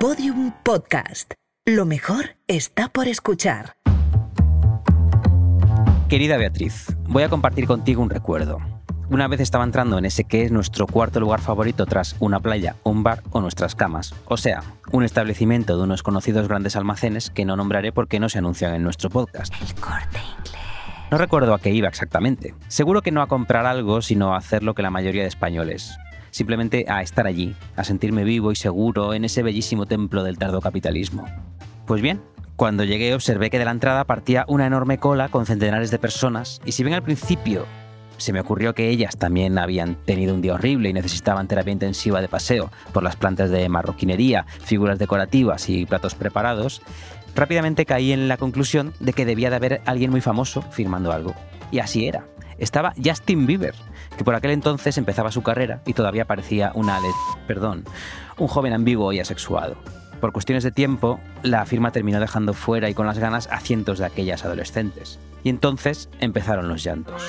Podium Podcast. Lo mejor está por escuchar. Querida Beatriz, voy a compartir contigo un recuerdo. Una vez estaba entrando en ese que es nuestro cuarto lugar favorito tras una playa, un bar o nuestras camas. O sea, un establecimiento de unos conocidos grandes almacenes que no nombraré porque no se anuncian en nuestro podcast. El corte inglés. No recuerdo a qué iba exactamente. Seguro que no a comprar algo, sino a hacer lo que la mayoría de españoles. Simplemente a estar allí, a sentirme vivo y seguro en ese bellísimo templo del tardo capitalismo. Pues bien, cuando llegué observé que de la entrada partía una enorme cola con centenares de personas y si bien al principio se me ocurrió que ellas también habían tenido un día horrible y necesitaban terapia intensiva de paseo por las plantas de marroquinería, figuras decorativas y platos preparados, rápidamente caí en la conclusión de que debía de haber alguien muy famoso firmando algo. Y así era. Estaba Justin Bieber, que por aquel entonces empezaba su carrera y todavía parecía una perdón, un joven ambiguo y asexuado. Por cuestiones de tiempo, la firma terminó dejando fuera y con las ganas a cientos de aquellas adolescentes. Y entonces empezaron los llantos.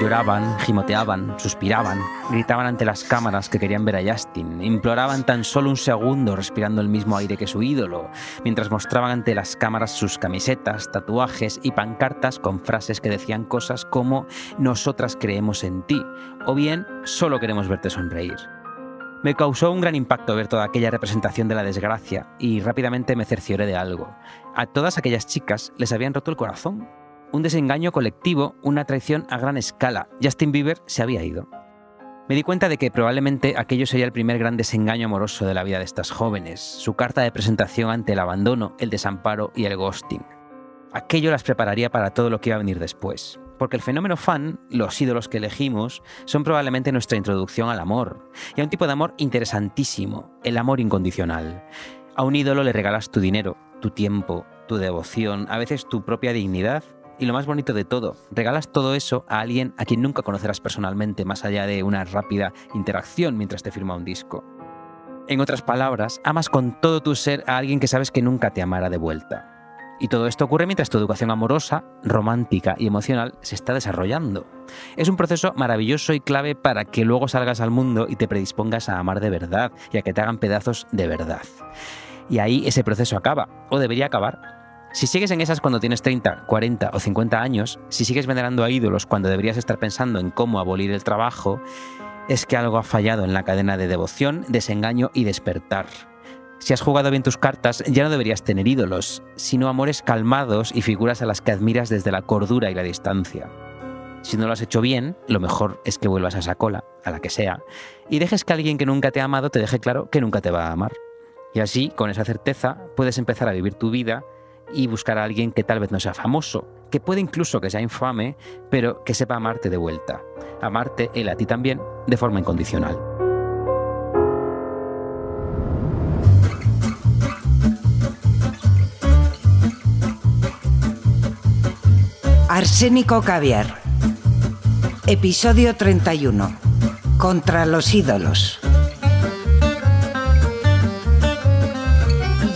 Lloraban, gimoteaban, suspiraban, gritaban ante las cámaras que querían ver a Justin, imploraban tan solo un segundo respirando el mismo aire que su ídolo, mientras mostraban ante las cámaras sus camisetas, tatuajes y pancartas con frases que decían cosas como Nosotras creemos en ti, o bien Solo queremos verte sonreír. Me causó un gran impacto ver toda aquella representación de la desgracia y rápidamente me cercioré de algo. A todas aquellas chicas les habían roto el corazón un desengaño colectivo, una traición a gran escala. Justin Bieber se había ido. Me di cuenta de que probablemente aquello sería el primer gran desengaño amoroso de la vida de estas jóvenes, su carta de presentación ante el abandono, el desamparo y el ghosting. Aquello las prepararía para todo lo que iba a venir después, porque el fenómeno fan, los ídolos que elegimos, son probablemente nuestra introducción al amor, y a un tipo de amor interesantísimo, el amor incondicional. A un ídolo le regalas tu dinero, tu tiempo, tu devoción, a veces tu propia dignidad y lo más bonito de todo, regalas todo eso a alguien a quien nunca conocerás personalmente, más allá de una rápida interacción mientras te firma un disco. En otras palabras, amas con todo tu ser a alguien que sabes que nunca te amará de vuelta. Y todo esto ocurre mientras tu educación amorosa, romántica y emocional se está desarrollando. Es un proceso maravilloso y clave para que luego salgas al mundo y te predispongas a amar de verdad y a que te hagan pedazos de verdad. Y ahí ese proceso acaba, o debería acabar, si sigues en esas cuando tienes 30, 40 o 50 años, si sigues venerando a ídolos cuando deberías estar pensando en cómo abolir el trabajo, es que algo ha fallado en la cadena de devoción, desengaño y despertar. Si has jugado bien tus cartas, ya no deberías tener ídolos, sino amores calmados y figuras a las que admiras desde la cordura y la distancia. Si no lo has hecho bien, lo mejor es que vuelvas a esa cola, a la que sea, y dejes que alguien que nunca te ha amado te deje claro que nunca te va a amar. Y así, con esa certeza, puedes empezar a vivir tu vida y buscar a alguien que tal vez no sea famoso, que puede incluso que sea infame, pero que sepa amarte de vuelta. Amarte él a ti también de forma incondicional. Arsénico Caviar. Episodio 31. Contra los ídolos.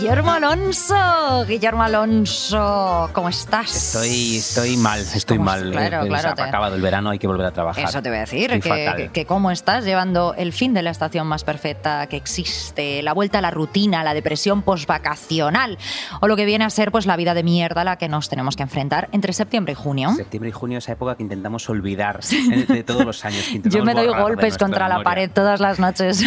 Guillermo Alonso, Guillermo Alonso, ¿cómo estás? Estoy, estoy mal, estoy ¿Cómo- mal. claro, claro, se te- ha acabado el verano, hay que volver a trabajar. Eso te voy a decir, que, que- cómo estás llevando el fin de la estación más perfecta que existe, la vuelta a la rutina, la depresión postvacacional, o lo que viene a ser pues la vida de mierda a la que nos tenemos que enfrentar entre septiembre y junio. Septiembre y junio, esa época que intentamos olvidar de todos los años. que Yo me doy golpes contra la memoria. pared todas las noches.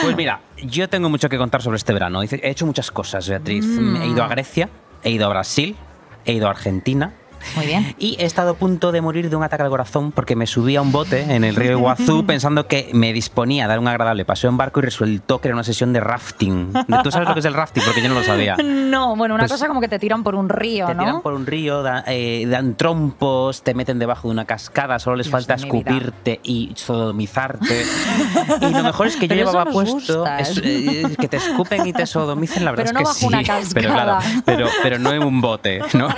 Pues mira, yo tengo mucho que contar sobre este verano. He hecho muchas cosas, Beatriz. Mm. He ido a Grecia, he ido a Brasil, he ido a Argentina. Muy bien. Y he estado a punto de morir de un ataque al corazón porque me subí a un bote en el río Iguazú pensando que me disponía a dar un agradable paseo en barco y resultó que era una sesión de rafting. ¿Tú sabes lo que es el rafting? Porque yo no lo sabía. No, bueno, una Pues- cosa como que te tiran por un río, Te ¿no? tiran por un río, da- eh, dan trompos, te meten debajo de una cascada, solo les Dios falta vida. escupirte y sodomizarte. y lo mejor es que yo Pero eso llevaba puesto gusta, es- ¿eh? eh, que te escupen y te sodomicen, la verdad Pero no es que bajo una sí. Pero cascada. claro, pero, pero no en un bote, ¿no?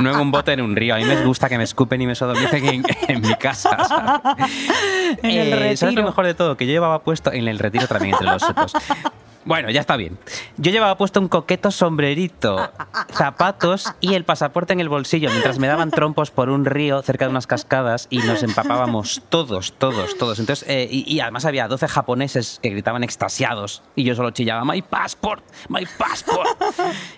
No en un bote en un río. A mí me gusta que me escupen y me sodomicen en, en mi casa. ¿sabes? En el Eh, ¿Sabes lo retiro. mejor de todo? Que yo llevaba puesto en el retiro también entre los setos. Bueno, ya está bien. Yo llevaba puesto un coqueto sombrerito, zapatos y el pasaporte en el bolsillo mientras me daban trompos por un río cerca de unas cascadas y nos empapábamos todos, todos, todos. Entonces, eh, y, y además había 12 japoneses que gritaban extasiados y yo solo chillaba, My passport, my passport.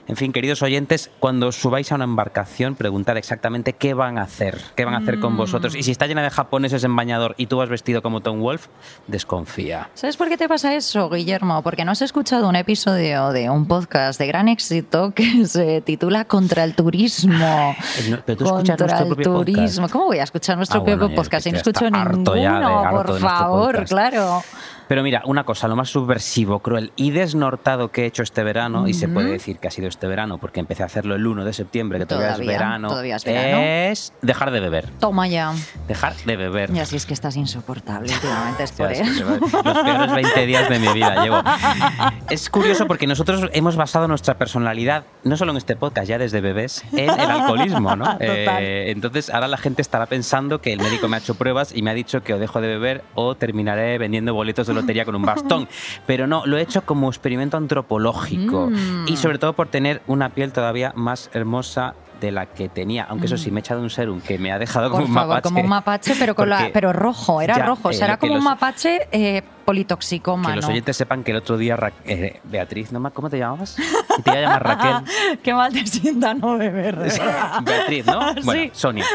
En fin, queridos oyentes, cuando subáis a una embarcación, preguntad exactamente qué van a hacer, qué van a hacer con vosotros. Y si está llena de japoneses en bañador y tú vas vestido como Tom Wolf, desconfía. ¿Sabes por qué te pasa eso, Guillermo? Porque no has escuchado un episodio de un podcast de gran éxito que se titula Contra el turismo. No, pero tú Contra el propio podcast. turismo. ¿Cómo voy a escuchar nuestro Ah, bueno, propio ya, podcast? Si no escucho ninguno, por favor, podcast. claro. Pero mira, una cosa, lo más subversivo, cruel y desnortado que he hecho este verano, y se puede decir que ha sido este verano porque empecé a hacerlo el 1 de septiembre, que todavía, Todavía, es verano, todavía es verano. es dejar de beber. Toma ya. Dejar de beber. Ya si es que estás insoportable últimamente, es por eso. los peores 20 días de mi vida llevo. Es curioso porque nosotros hemos basado nuestra personalidad, no solo en este podcast, ya desde bebés, en el alcoholismo, ¿no? Total. Eh, entonces ahora la gente estará pensando que el médico me ha hecho pruebas y me ha dicho que o dejo de beber o terminaré vendiendo boletos de lotería con un bastón. Pero no, lo he hecho como experimento antropológico Mm. y sobre todo por tener una piel todavía más hermosa de la que tenía, aunque eso sí me he echado un serum que me ha dejado como Por un favor, mapache. como un mapache, pero con la, pero rojo, era ya, rojo. O eh, sea, era lo que como un los- mapache eh, politoxicómano. Que los oyentes sepan que el otro día Ra- eh, Beatriz, ¿no? me- ¿cómo te llamabas? Te iba a llamar Raquel. Qué mal te sienta no beber. Beatriz, ¿no? Bueno, Sí. Sonia.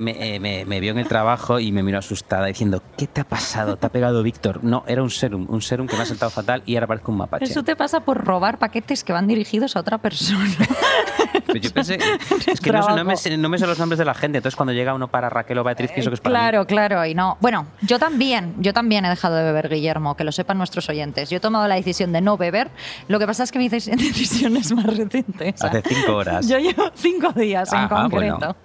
Me, eh, me- me vio en el trabajo y me miró asustada diciendo, ¿qué te ha pasado? ¿Te ha pegado Víctor? No, era un serum, un serum que me ha sentado fatal y ahora parezco un mapache. Eso te pasa por robar paquetes que van dirigidos a otra persona. Pero yo pensé, es que no, me, no me sé los nombres de la gente, entonces cuando llega uno para Raquel o Beatriz pienso que es para mí. Claro, claro, y no. Bueno, yo también, yo también he dejado de beber, Guillermo, que lo sepan nuestros oyentes. Yo he tomado la decisión de no beber. Lo que pasa es que mi deci- decisión es más reciente. esa. Hace cinco horas. Yo llevo cinco días en concreto. bueno.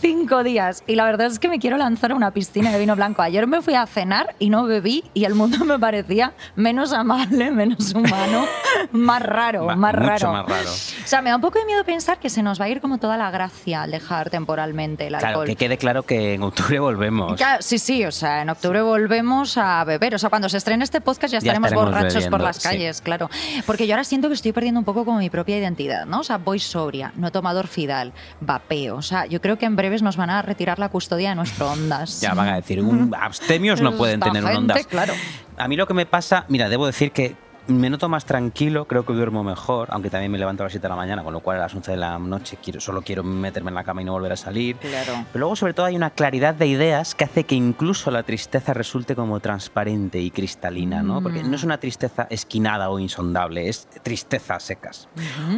Cinco días. Y la verdad es que me quiero lanzar a una piscina de vino blanco. Ayer me fui a cenar y no bebí y el mundo me parecía menos amable, menos humano, más raro, Ma- más mucho raro. más raro. O sea, me da un poco de miedo pensar que se nos va a ir como toda la gracia al dejar temporalmente el Claro, alcohol. que quede claro que en octubre volvemos. Claro, sí, sí, o sea, en octubre volvemos a beber. O sea, cuando se estrene este podcast ya Ya estaremos, estaremos borrachos por bebiendo, las sí. calles, claro. Porque yo ahora siento que estoy perdiendo un poco como mi propia identidad, ¿no? O sea, voy sobria, no he tomado orfidal, vapeo. O sea, yo creo que en breves nos van a retirar la custodia de nuestro Ondas. Ya van a decir, un abstemios no pueden Esta tener un gente, ondas. claro. A mí lo que me pasa, mira, debo decir que me noto más tranquilo, creo que duermo mejor, aunque también me levanto a las 7 de la mañana, con lo cual a las 11 de la noche quiero, solo quiero meterme en la cama y no volver a salir. Claro. Pero luego, sobre todo, hay una claridad de ideas que hace que incluso la tristeza resulte como transparente y cristalina, ¿no? Porque no es una tristeza esquinada o insondable, es tristeza a secas.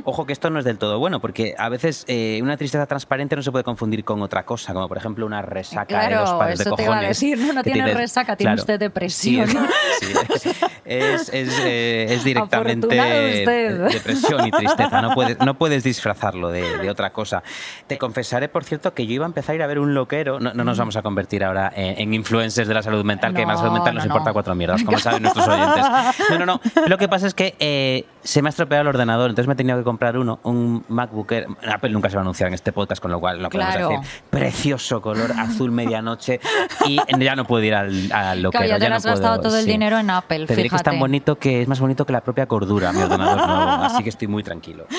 Ojo que esto no es del todo bueno, porque a veces eh, una tristeza transparente no se puede confundir con otra cosa, como por ejemplo una resaca de dos Claro, pares de eso te iba a cojones. decir, no, no tiene resaca, tiene usted depresión. Sí, es, sí, es, es, eh, es directamente Afortunado usted. depresión y tristeza, no puedes, no puedes disfrazarlo de, de otra cosa. Te confesaré, por cierto, que yo iba a empezar a ir a ver un loquero, no, no nos vamos a convertir ahora en, en influencers de la salud mental, que No, la salud mental nos no, importa cuatro mierdas, como saben nuestros oyentes. No, no, no. Lo que pasa es que eh, se me ha estropeado el ordenador, entonces me he tenido que comprar uno, un MacBook Air. Apple nunca se va a anunciar en este podcast, con lo cual lo podemos Claro. decir. Precioso color, azul medianoche, y ya no puedo ir al, al loquero. Claro, ya te no has gastado todo el dinero en Apple, Te es tan bonito que es más bonito que la propia cordura, mi ordenador nuevo, así que estoy muy tranquilo.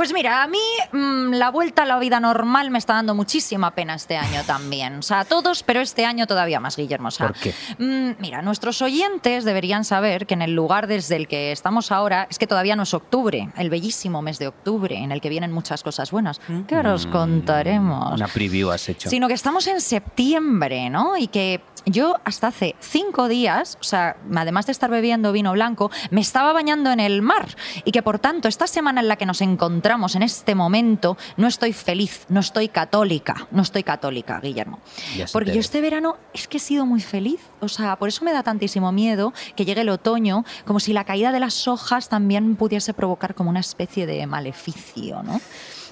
Pues mira, a mí mm, la vuelta a la vida normal me está dando muchísima pena este año también. O sea, a todos, pero este año todavía más, Guillermo. O sea, ¿Por qué? mm, mira, nuestros oyentes deberían saber que en el lugar desde el que estamos ahora es que todavía no es octubre, el bellísimo mes de octubre, en el que vienen muchas cosas buenas, que ahora os contaremos. Mm, Una preview has hecho. Sino que estamos en septiembre, ¿no? Y que yo hasta hace cinco días, o sea, además de estar bebiendo vino blanco, me estaba bañando en el mar. Y que por tanto, esta semana en la que nos encontramos en este momento, no estoy feliz, no estoy católica, no estoy católica, Guillermo. Porque yo este verano es que he sido muy feliz. O sea, por eso me da tantísimo miedo que llegue el otoño, como si la caída de las hojas también pudiese provocar como una especie de maleficio, ¿no?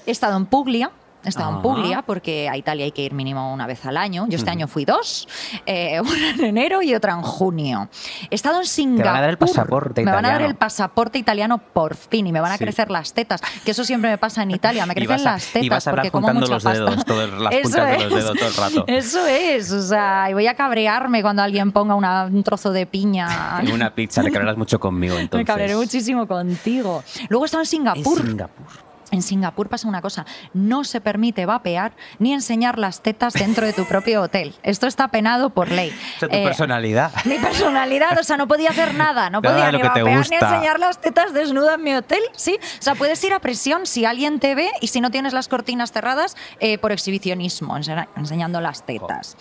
He estado en Puglia, He estado en Ajá. Puglia porque a Italia hay que ir mínimo una vez al año. Yo este año fui dos, eh, una en enero y otra en junio. He estado en Singapur. van a dar el pasaporte Me van a dar italiano. el pasaporte italiano por fin y me van a Sí. crecer las tetas, que eso siempre me pasa en Italia, me crecen a- las tetas y vas a porque como mucha los pasta. dedos, todo el- las Eso puntas de los es. dedos todo el rato. Eso es, o sea, y voy a cabrearme cuando alguien ponga una- un trozo de piña. En una pizza, te cabrearás mucho conmigo entonces. Me cabrearé muchísimo contigo. Luego he estado en Singapur. En Singapur. En Singapur pasa una cosa, no se permite vapear ni enseñar las tetas dentro de tu propio hotel. Esto está penado por ley. O sea, tu Eh, personalidad. mi personalidad, o sea, no podía hacer nada, no Nada podía ni vapear ni enseñar las tetas desnuda en mi hotel, ¿sí? O sea, puedes ir a presión si alguien te ve y si no tienes las cortinas cerradas eh, por exhibicionismo, ense- enseñando las tetas.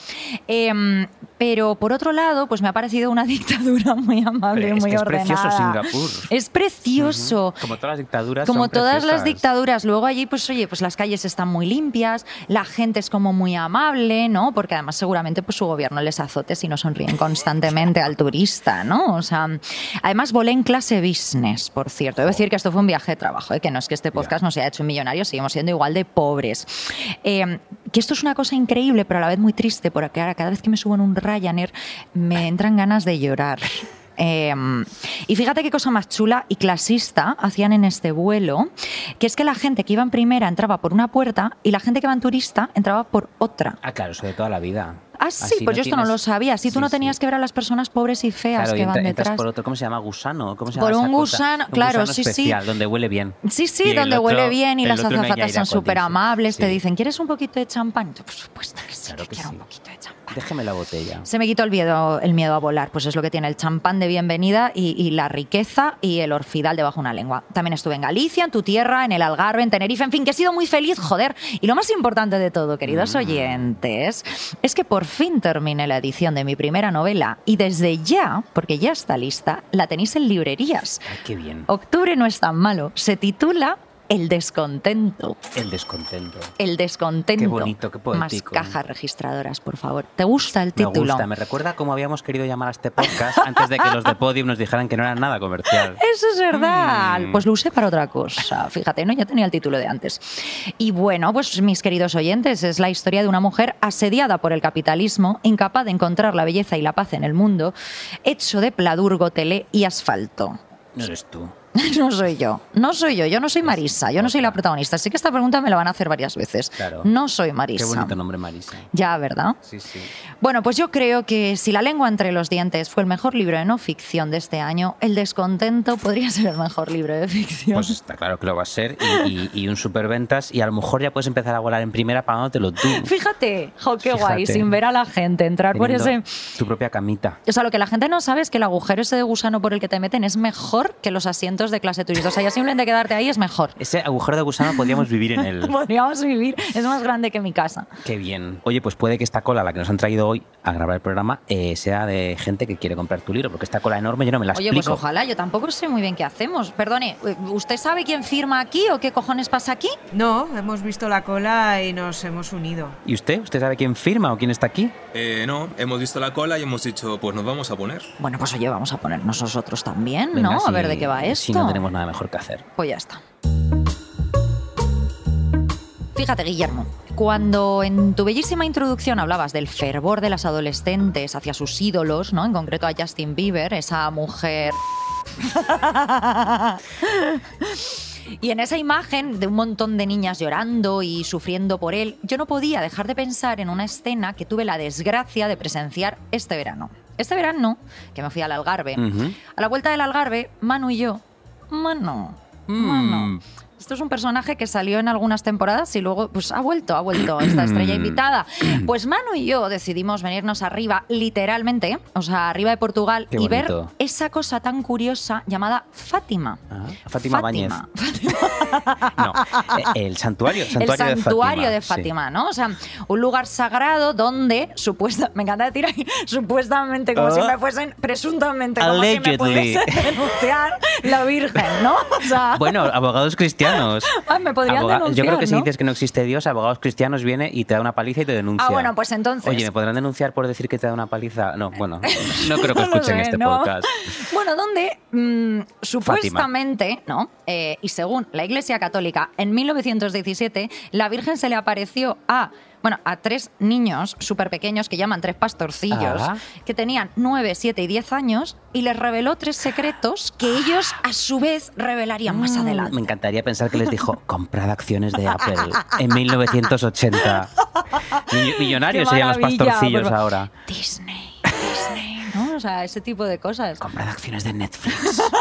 Pero por otro lado, pues me ha parecido una dictadura muy amable, es muy que es ordenada. precioso Singapur. Es precioso. Como todas las dictaduras. Como son todas las dictaduras, luego allí, pues oye, pues las calles están muy limpias, la gente es como muy amable, ¿no? Porque además seguramente pues su gobierno les azote si no sonríen constantemente al turista, ¿no? O sea, además volé en clase business, por cierto. Debo decir que esto fue un viaje de trabajo, ¿eh? que no es que este podcast nos haya hecho millonarios, seguimos siendo igual de pobres. Eh, que esto es una cosa increíble, pero a la vez muy triste, porque ahora cada vez que me subo en un Ryanair me entran ganas de llorar. Eh, y fíjate qué cosa más chula y clasista hacían en este vuelo, que es que la gente que iba en primera entraba por una puerta y la gente que iba en turista entraba por otra. Ah, claro, eso de toda la vida. Ah, sí, Así pues yo esto no lo sabía. Tú Sí, no sí. tenías que ver a las personas pobres y feas Claro, y que van entra- entras detrás. por otro, ¿cómo se llama? Gusano. ¿Cómo se Por llama esa un gusano, Un claro, gusano sí, sí. especial, donde huele bien. Sí, sí, Y donde otro- huele bien y las no azafatas son súper amables. Te Sí. dicen, ¿quieres un poquito de champán? Yo, Por supuesto que sí, Claro que que quiero sí. un poquito de champán. Déjeme la botella. Se me quitó el miedo, el miedo a volar, pues es lo que tiene el champán de bienvenida y, y la riqueza y el orfidal debajo de una lengua. También estuve en Galicia, en tu tierra, en el Algarve, en Tenerife, en fin, que he sido muy feliz, joder. Y lo más importante de todo, queridos Mm. oyentes, es que por fin terminé la edición de mi primera novela y desde ya, porque ya está lista, la tenéis en librerías. Ay, qué bien. Octubre no es tan malo. Se titula El descontento. El descontento. El descontento. Qué bonito, qué poético. Más cajas registradoras, por favor. ¿Te gusta el Me título? gusta, me recuerda cómo habíamos querido llamar a este podcast antes de que los de Podium nos dijeran que no era nada comercial. Eso es verdad. Mm. Pues lo usé para otra cosa. Fíjate, ¿no? Ya tenía el título de antes. Y bueno, pues mis queridos oyentes, es la historia de una mujer asediada por el capitalismo, incapaz de encontrar la belleza y la paz en el mundo, hecho de pladur, gotelé y asfalto. No eres tú. No soy yo, no soy yo, yo no soy Marisa, yo no soy la protagonista. Así que esta pregunta me la van a hacer varias veces. Claro. No soy Qué Marisa. bonito nombre, Marisa. Ya, ¿verdad? Sí, sí. Bueno, pues yo creo que si La lengua entre los dientes fue el mejor libro de no ficción de este año, El descontento podría ser el mejor libro de ficción. Pues está claro que lo va a ser y, y- y un superventas y a lo mejor ya puedes empezar a volar en primera pagándotelo tú. Fíjate, jo, qué guay, sin ver a la gente entrar por ese... Tu propia camita. O sea, lo que la gente no sabe es que el agujero ese de gusano por el que te meten es mejor que los asientos de clase turista. O sea, ya simplemente quedarte ahí es mejor. Ese agujero de gusano podríamos vivir en él. Podríamos vivir, es más grande que mi casa. Qué bien. Oye, pues puede que esta cola, la que nos han traído hoy a grabar el programa, eh, sea de gente que quiere comprar tu libro, porque esta cola enorme yo no me la Oye, pues explico. ojalá, yo tampoco sé muy bien qué hacemos. Perdone, ¿usted sabe quién firma aquí o qué cojones pasa aquí? No, hemos visto la cola y nos hemos unido. ¿Y usted? ¿Usted sabe quién firma o quién está aquí? Eh, no, hemos visto la cola y hemos dicho, pues nos vamos a poner. Bueno, pues oye, vamos a ponernos nosotros también, Venga, ¿no? a ver de qué va esto. Si no tenemos nada mejor que hacer. Pues ya está. Fíjate, Guillermo, cuando en tu bellísima introducción hablabas del fervor de las adolescentes hacia sus ídolos, ¿no? En concreto a Justin Bieber, esa mujer. Y en esa imagen de un montón de niñas llorando y sufriendo por él, yo no podía dejar de pensar en una escena que tuve la desgracia de presenciar este verano. Este verano, que me fui al Algarve, a la vuelta del Algarve, Manu y yo, Manu, Manu. Mm. Esto es un personaje que salió en algunas temporadas y luego pues ha vuelto, ha vuelto esta estrella invitada. Pues Manu y yo decidimos venirnos arriba, literalmente, o sea, arriba de Portugal Qué y ver bonito. esa cosa tan curiosa llamada Fátima. Ah, Fátima Báñez. Fátima. No, eh, el santuario. el santuario santuario de de Fátima. ¿no? O sea, un lugar sagrado donde supuesta, me encanta decir ahí, supuestamente como si Ah. me fuesen, presuntamente como si me Allegedly. pudiese denunciar la Virgen, ¿no? O sea, Sí. Bueno, abogados cristianos. ay, me podrían Aboga- denunciar, Yo creo que si dices que no existe Dios, abogados cristianos viene y te da una paliza y te denuncia. Ah, bueno, pues entonces. Oye, ¿me podrán denunciar por decir que te da una paliza? No, bueno, no creo que No escuchen sé, este ¿no? podcast. Bueno, donde mm, supuestamente, ¿no? Eh, y según la Iglesia Católica, en 1917 la Virgen se le apareció a bueno, a tres niños súper pequeños que llaman tres pastorcillos, Ah. que tenían 9, 7 y 10 años, y les reveló tres secretos que ellos a su vez revelarían más Mm, adelante. Me encantaría pensar que les dijo, comprad acciones de Apple en 1980. Mill- Millonarios serían los pastorcillos ahora. Disney, Disney. O sea, ese tipo de cosas. Comprad acciones de Netflix.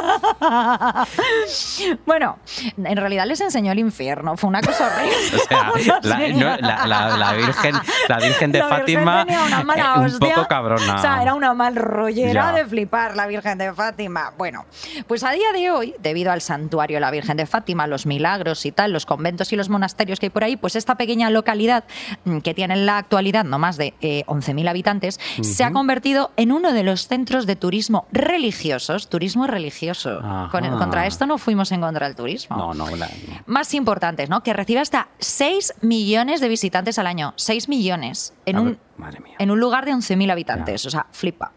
Bueno, en realidad les enseñó el infierno, fue una cosa horrible. O sea, la, no, la- la- la Virgen, la Virgen de Virgen Fátima tenía una mala eh, un hostia. poco cabrona. O sea, era una mal rollera Ya. de flipar la Virgen de Fátima. Bueno, pues a día de hoy, debido al santuario de la Virgen de Fátima, los milagros y tal, los conventos y los monasterios que hay por ahí, pues esta pequeña localidad mm, que tiene en la actualidad no más de eh, 11.000 habitantes, se ha convertido en uno de los centros de turismo religiosos, turismo religioso. Contra esto no fuimos en contra del turismo No, no, la- más importantes, ¿no? Que recibe hasta 6 millones de visitantes al año. 6 millones en un, ver, madre mía. en un lugar de 11.000 habitantes. O sea, flipa.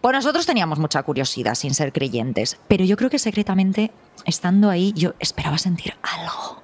Pues nosotros teníamos mucha curiosidad sin ser creyentes, pero yo creo que secretamente, estando ahí, yo esperaba sentir algo.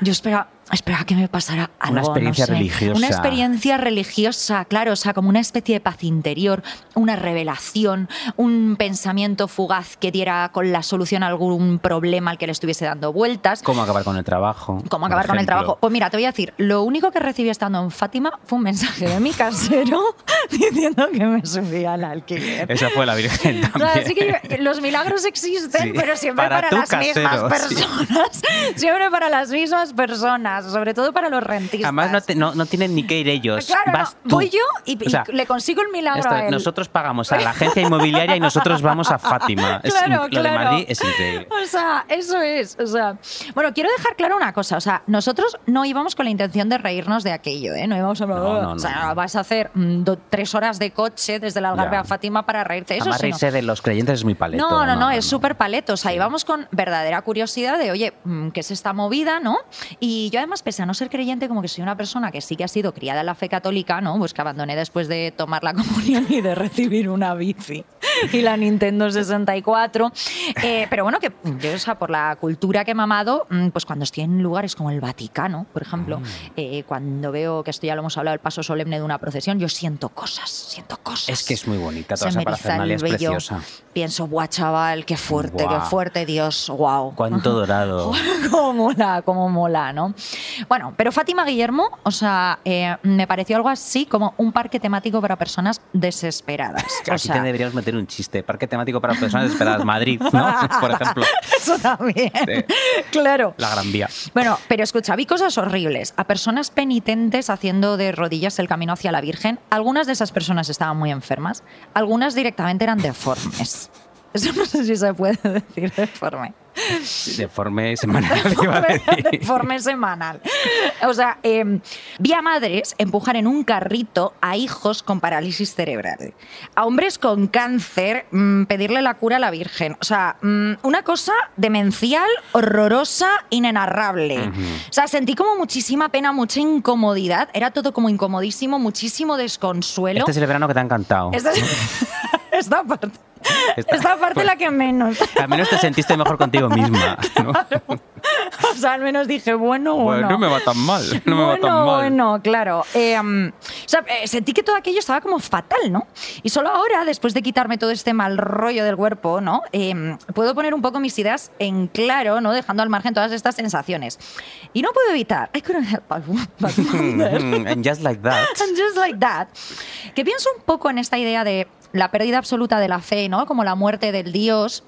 Yo esperaba, esperaba que me pasara algo. Una experiencia no sé. religiosa. Una experiencia religiosa, claro, o sea, como una especie de paz interior, una revelación, un pensamiento fugaz que diera con la solución a algún problema al que le estuviese dando vueltas. ¿Cómo acabar con el trabajo? ¿Cómo acabar con el trabajo? Pues mira, te voy a decir, lo único que recibí estando en Fátima fue un mensaje de mi casero diciendo que me subía al alquiler. Esa fue la Virgen O sea, también. así que los milagros existen, Sí, pero siempre para para, las mismas sí. personas. Siempre para las mismas personas, sobre todo para los rentistas. Además, no, te- no, no tienen ni que ir ellos. Claro, no, Vas tú. voy yo y, y O sea, le consigo el milagro esto, a él. nosotros pagamos a la agencia inmobiliaria y nosotros vamos a Fátima. Es Claro, in- lo de claro. Madrid es increíble. O sea, eso es. O sea, bueno, quiero dejar claro una cosa. O sea, nosotros no íbamos con la intención de reírnos de aquello, ¿eh? No íbamos a. No, no, no, o sea, no. vas a hacer mm, do- tres horas de coche desde el Algarve Ya. a Fátima para reírte eso. Además, reírse de los creyentes es muy paleto. no, no, no, es súper paleto. O sea, íbamos con verdadera curiosidad de, oye, mm, ¿qué es esta movida, no? Y yo además, pese a no ser creyente, como que soy una persona que sí que ha sido criada en la fe católica, ¿no? Pues que abandoné después de tomar la comunión y de recibir una bici y la Nintendo 64. Eh, pero bueno, que yo, o sea, por la cultura que he mamado, mm, pues cuando estoy en lugares como el Vaticano, por ejemplo, Mm. eh, cuando veo que esto ya lo hemos hablado, el paso solemne de una procesión, yo siento cosas, siento cosas. Es que es muy bonita, toda Se esa parafernalia es preciosa. Pienso, guau, chaval, qué fuerte, qué fuerte, Dios, wow. Cuánto dorado. cómo mola, cómo mola, ¿no? Bueno, pero Fátima Guillermo, o sea, eh, me pareció algo así como un parque temático para personas desesperadas. O Aquí sea, te deberíamos meter un chiste. Parque temático para personas desesperadas. Madrid, ¿no? Por ejemplo. eso también. Sí. Claro. La Gran Vía. Bueno, pero escucha, vi cosas horribles. A personas penitentes haciendo de rodillas el camino hacia la Virgen. Algunas de esas personas estaban muy enfermas. Algunas directamente eran deformes. Eso no sé si se puede decir deforme. Deforme semanal, iba a decir. Deforme semanal. O sea, eh, vi a madres empujar en un carrito a hijos con parálisis cerebral. A hombres con cáncer mm, pedirle la cura a la Virgen. O sea, mm, una cosa demencial, horrorosa, inenarrable. O sea, sentí como muchísima pena, mucha incomodidad. Era todo como incomodísimo, muchísimo desconsuelo. Este es el verano que te ha encantado. Esta, esta parte. Esta- Esta parte pues- la que menos. Al menos te sentiste mejor contigo misma. ¿no? O sea, al menos dije, bueno, Bueno, bueno. no me va tan mal. No me va tan mal. bueno, claro. Eh, um, o sea, eh, sentí que todo aquello estaba como fatal, ¿no? Y solo ahora, después de quitarme todo este mal rollo del cuerpo, ¿no? Eh, puedo poner un poco mis ideas en claro, ¿no? Dejando al margen todas estas sensaciones. Y no puedo evitar. I couldn't help but wonder. And just like that. And just like that. Que pienso un poco en esta idea de la pérdida absoluta de la fe, ¿no? Como la muerte del Dios.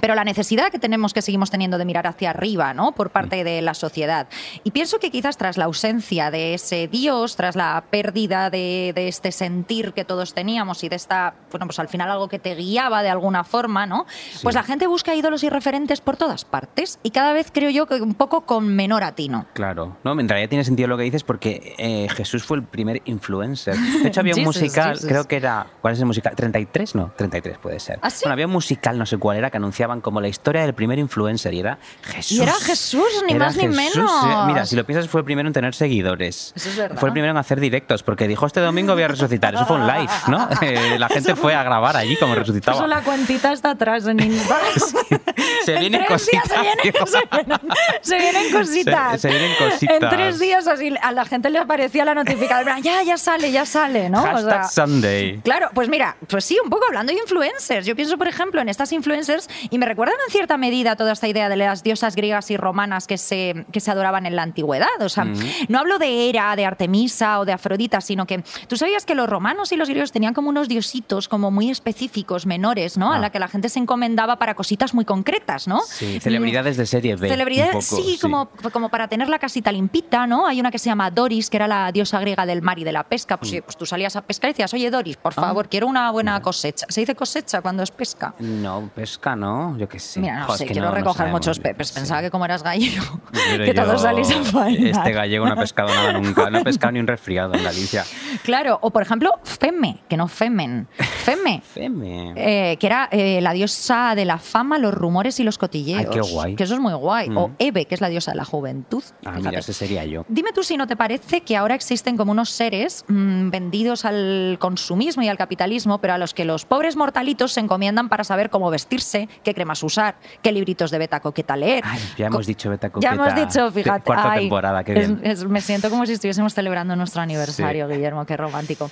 Pero la necesidad que tenemos, que seguimos teniendo de mirar hacia arriba, ¿no? Por parte de la sociedad. Y pienso que quizás tras la ausencia de ese Dios, tras la pérdida de, de este sentir que todos teníamos y de esta, bueno, pues al final algo que te guiaba de alguna forma, ¿no? Pues la gente busca ídolos y referentes por todas partes y cada vez creo yo que un poco con menor atino. Claro, no, en realidad tiene sentido lo que dices porque eh, Jesús fue el primer influencer. De hecho, había un Jesus, musical, Jesus. creo que era. ¿Cuál es el musical? ¿33? No, 33 puede ser. ¿Ah, sí? Bueno, había un musical, no sé cuál era, que anunciaba anunciaban como la historia del primer influencer y era Jesús. Y era Jesús, ni Era más ni menos. Mira, si lo piensas, fue el primero en tener seguidores. Eso es verdad. Fue el primero en hacer directos, porque dijo este domingo voy a resucitar. Eso fue un live, ¿no? Eh, la gente fue a grabar allí como resucitaba. Eso la cuentita está atrás en Instagram. Se En vienen cositas. Se vienen, tío. se vienen- se vienen cositas. Se- se vienen cositas. En tres días así a la gente le aparecía la notificación. Ya, ya sale, ya sale, ¿no? O Hashtag sea, Sunday. Claro, pues mira, pues sí, un poco hablando de influencers. Yo pienso, por ejemplo, en estas influencers y me recuerdan en cierta medida toda esta idea de las diosas griegas y romanas que se, que se adoraban en la antigüedad. O sea, no hablo de Hera, de Artemisa o de Afrodita, sino que tú sabías que los romanos y los griegos tenían como unos diositos como muy específicos, menores, ¿no? A Ah. la que la gente se encomendaba para cositas muy concretas, ¿no? Sí, celebridades de serie B. Celebridades, poco, sí, Como, como para tener la casita limpita, ¿no? Hay una que se llama Doris, que era la diosa griega del mar y de la pesca. Pues, sí, pues tú salías a pescar y decías, oye, Doris, por Ah. favor, quiero una buena cosecha. ¿Se dice cosecha cuando es pesca? No, pesca, ¿no? Yo qué sé. Mira, no Jo, sé, quiero no- recoger muchos pepes. Sí. Pensaba que como eras gallego, Pero que yo, todos salís a faenar. Este gallego no ha pescado nada nunca. No ha pescado ni un resfriado en Galicia. Claro, o por ejemplo, Feme, que no Femen. Feme. Feme. eh, que era eh, la diosa de la fama, los rumores y los cotilleos. Ay, qué guay. Que eso es muy guay. O Mm. Eve, que es la diosa de la juventud. Ah, Fíjate. mira, ese sería yo. Dime tú si no te parece que ahora existen como unos seres mm, vendidos al consumismo y al capitalismo, pero a los que los pobres mortalitos se encomiendan para saber cómo vestirse, qué cremas usar, qué libritos de beta coqueta leer. Ay, ya Co- hemos dicho beta Ya coqueta. hemos dicho, Te- fíjate. Cuarta ay, temporada, qué bien. es- me siento como si estuviésemos celebrando nuestro aniversario, Guillermo, qué romántico.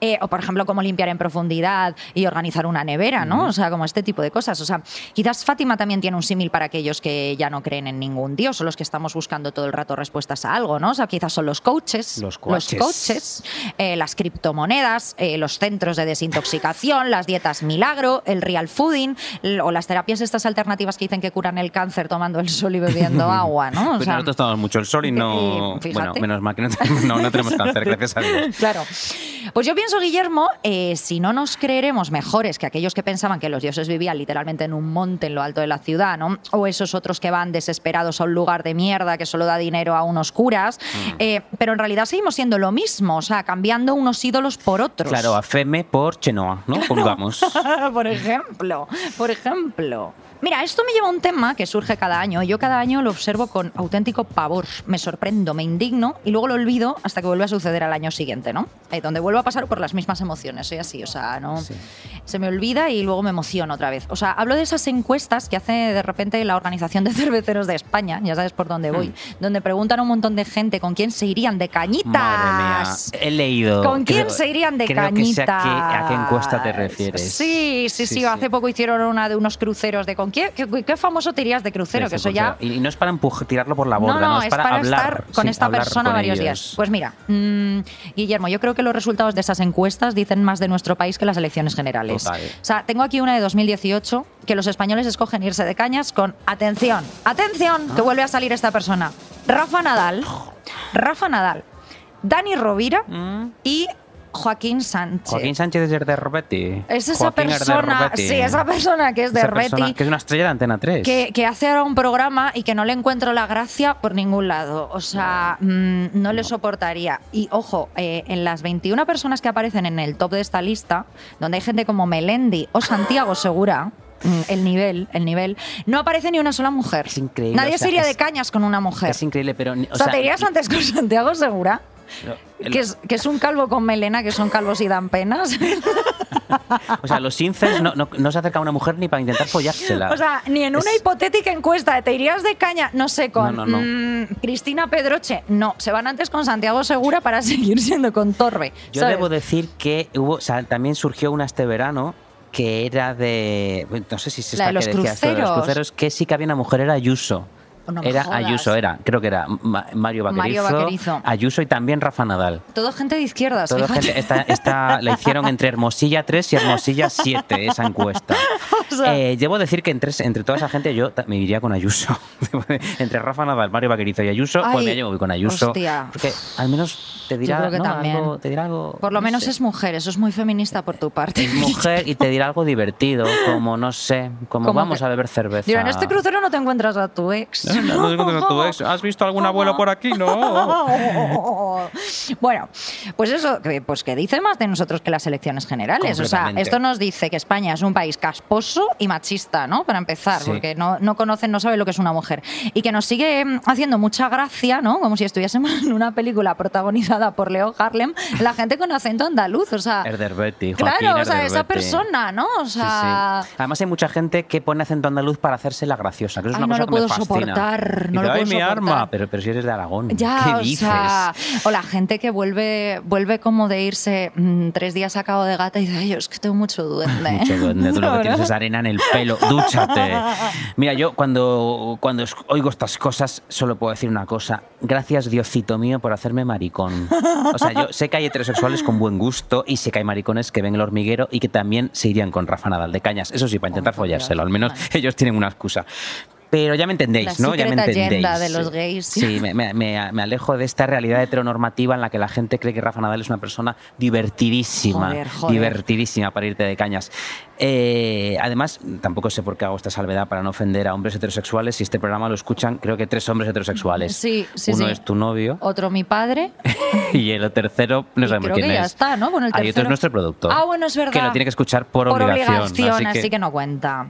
Eh, o, por ejemplo, cómo limpiar en profundidad y organizar una nevera, ¿no? O sea, como este tipo de cosas. O sea, quizás Fátima también tiene un símil para aquellos que ya no creen en ningún dios o los que estamos buscando todo el rato respuestas a algo, ¿no? O sea, quizás son los coaches, Los coaches. coaches, eh, las criptomonedas, eh, los centros de desintoxicación, las dietas milagro, el real fooding o las terapias estas alternativas que dicen que curan el cáncer tomando el sol y bebiendo agua, ¿no? O Pues sea, nosotros tomamos mucho el sol y no. bueno, menos mal que no tenemos, no, no tenemos cáncer, gracias a Dios. Claro. Pues yo pienso, Guillermo, eh, si no nos creeremos mejores que aquellos que pensaban que los dioses vivían literalmente en un monte en lo alto de la ciudad, ¿no? O esos otros que van desesperados a un lugar de mierda que solo da dinero a unos curas, Mm. eh, pero en realidad seguimos siendo lo mismo, o sea, cambiando unos ídolos por otros. Claro, a Feme por Chenoa, ¿no? Pongamos. por ejemplo, por ejemplo ejemplo, Mira, esto me lleva a un tema que surge cada año. Yo cada año lo observo con auténtico pavor. Me sorprendo, me indigno y luego lo olvido hasta que vuelve a suceder al año siguiente, ¿no? Eh, donde vuelvo a pasar por las mismas emociones. Soy así, o sea, no. Sí. Se me olvida y luego me emociono otra vez. O sea, hablo de esas encuestas que hace de repente la Organización de Cerveceros de España, ya sabes por dónde voy, donde preguntan a un montón de gente con quién se irían de cañitas. Hmm. Madre mía, he leído. ¿Con quién creo- se irían de creo que sé a qué- cañitas? a qué encuesta te refieres. Sí, sí, sí. hace poco hicieron una de unos cruceros de con qué, qué famoso te irías de crucero, Sí, que eso ya Y y no es para empujar, tirarlo por la borda, no, no, no, es para, hablar. estar con sí, esta persona con varios ellos. días. Pues mira, mm, Guillermo, yo creo que los resultados de esas encuestas dicen más de nuestro país que las elecciones generales. Total. O sea, tengo aquí una de 2018 que los españoles escogen irse de cañas con atención, atención, que Ah. vuelve a salir esta persona. Rafa Nadal, Rafa Nadal, Dani Rovira y Joaquín Sánchez. Joaquín Sánchez es de Robetti. es esa Joaquín persona, sí, esa persona que es de Herbeti, Que es una estrella de Antena 3. que, que hace ahora un programa y que no le encuentro la gracia por ningún lado. O sea, mm, no le soportaría. Y ojo, eh, en las 21 personas que aparecen en el top de esta lista, donde hay gente como Melendi o Santiago Segura, mm, el nivel, el nivel, no aparece ni una sola mujer. Es increíble, Nadie o sea, se iría de cañas con una mujer. Es increíble, pero... o, sea, ¿te irías antes con Santiago Segura? No, el- Que es, que es un calvo con melena, que son calvos y dan penas. O sea, los incels no, no, no se acerca a una mujer ni para intentar follársela. O sea, ni en una Es- hipotética encuesta de te irías de caña, no sé, con mm, Cristina Pedroche. No, se van antes con Santiago Segura para seguir siendo con Torbe. Yo ¿sabes? debo decir que hubo, o sea, también surgió una este verano que era de. No sé si se La está de los que decía de los cruceros. cruceros, que sí que había una mujer, era Ayuso. No era jodas. Ayuso, era, creo que era Ma- Mario Vaquerizo, Mario Vaquerizo. Ayuso y también Rafa Nadal. Todo gente de izquierdas, Todo gente, esta, esta la hicieron entre Hermosilla 3 y Hermosilla 7, esa encuesta. O sea- Eh, debo decir que entre, entre toda esa gente yo me iría con Ayuso. entre Rafa Nadal, Mario Vaquerizo y Ayuso, pues Ay, me llevo con Ayuso. hostia. Porque al menos te dirá, creo que ¿no? también. algo, te dirá algo. Por lo no menos sé. es mujer, eso es muy feminista por tu parte. Es mujer y te dirá algo divertido, como no sé, como vamos que- a beber cerveza. Digo, en este crucero no te encuentras a tu ex. No, te encuentras a tu ex. ¿Has visto algún abuelo por aquí? No. Bueno, pues eso, pues que dice más de nosotros que las elecciones generales. O sea, esto nos dice que España es un país casposo y machista, ¿no? Para empezar, Sí. porque no, no conocen, no saben lo que es una mujer. Y que nos sigue mm, haciendo mucha gracia, ¿no? Como si estuviésemos en una película protagonizada por Leo Harlem, la gente con acento andaluz, o sea... Herder Betty, Joaquín Claro, o sea, esa persona, ¿no? O sea... sí. Además hay mucha gente que pone acento andaluz para hacerse la graciosa, que eso es Ay, una no cosa lo que me puedo fascina. soportar, no Dice, lo "Ay, puedo mi soportar". arma, pero, pero si eres de Aragón, Ya, ¿qué o dices? sea, o la gente que vuelve, vuelve como de irse mm, tres días a cabo de gata y dice, ay, yo es que tengo mucho duende. Mucho duende, tú lo que tienes es arena en el pelo, dúchate. Mira, yo cuando, cuando oigo estas cosas solo puedo decir una cosa, gracias Diosito mío por hacerme maricón. O sea, yo sé que hay heterosexuales con buen gusto y sé que hay maricones que ven el hormiguero y que también se irían con Rafa Nadal de cañas, eso sí, para intentar Oh, Dios. follárselo, al menos ellos tienen una excusa. Pero ya me entendéis, La ¿no? Ya me entendéis. de los gays. Sí, me, me- me- me alejo de esta realidad heteronormativa en la que la gente cree que Rafa Nadal es una persona divertidísima, Joder, joder. divertidísima para irte de cañas. Eh, además, tampoco sé por qué hago esta salvedad para no ofender a hombres heterosexuales. Si este programa lo escuchan, creo que tres hombres heterosexuales. Sí, sí, Uno sí. es tu novio Otro mi padre. y el tercero no Y sabemos creo quién que es. ya está, ¿no? Bueno, el Hay otro es tercero- nuestro productor. Ah, bueno, es verdad. Que lo tiene que escuchar por, Por obligación. obligación, así que- no cuenta.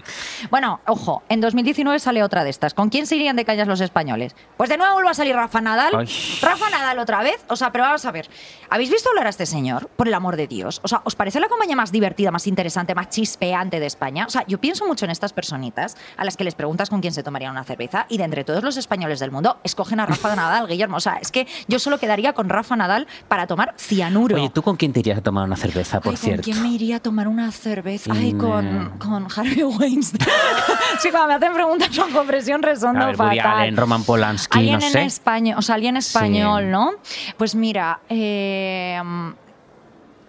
Bueno, ojo, en 2019 sale otra de estas. ¿Con quién se irían de cañas los españoles? Pues de nuevo vuelve a salir Rafa Nadal. Ay. Rafa Nadal otra vez. O sea, pero vamos a ver. ¿Habéis visto hablar a este señor? Por el amor de Dios. O sea, ¿os parece la compañía más divertida, más interesante, más chispeante de España? O sea, yo pienso mucho en estas personitas a las que les preguntas con quién se tomarían una cerveza y de entre todos los españoles del mundo escogen a Rafa Nadal, Guillermo. O sea, es que yo solo quedaría con Rafa Nadal para tomar cianuro. Oye, ¿tú con quién te irías a tomar una cerveza, por Ay, cierto? ¿Con quién me iría a tomar una cerveza? Ay, Mm. con, con Harvey Weinstein. sí, cuando me hacen preguntas con compresión resondo ver, fatal. Allen, Roman Polanski, Alguien no en sé. español, o sea, alguien español, Sí. ¿no? Pues mira, eh,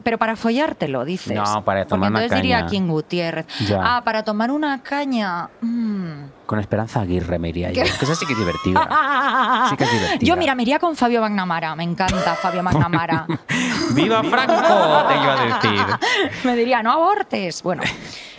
pero para follártelo, dices. No, para tomar una entonces diría caña. King Gutiérrez. Ya. Ah, para tomar una caña. mm. Con Esperanza Aguirre me iría yo. Que esa sí que es divertida. Sí que es divertida. Yo, mira, me iría con Fabio Magnamara. Me encanta Fabio Magnamara. ¡Viva Franco! Te iba a decir. me diría, no abortes. Bueno,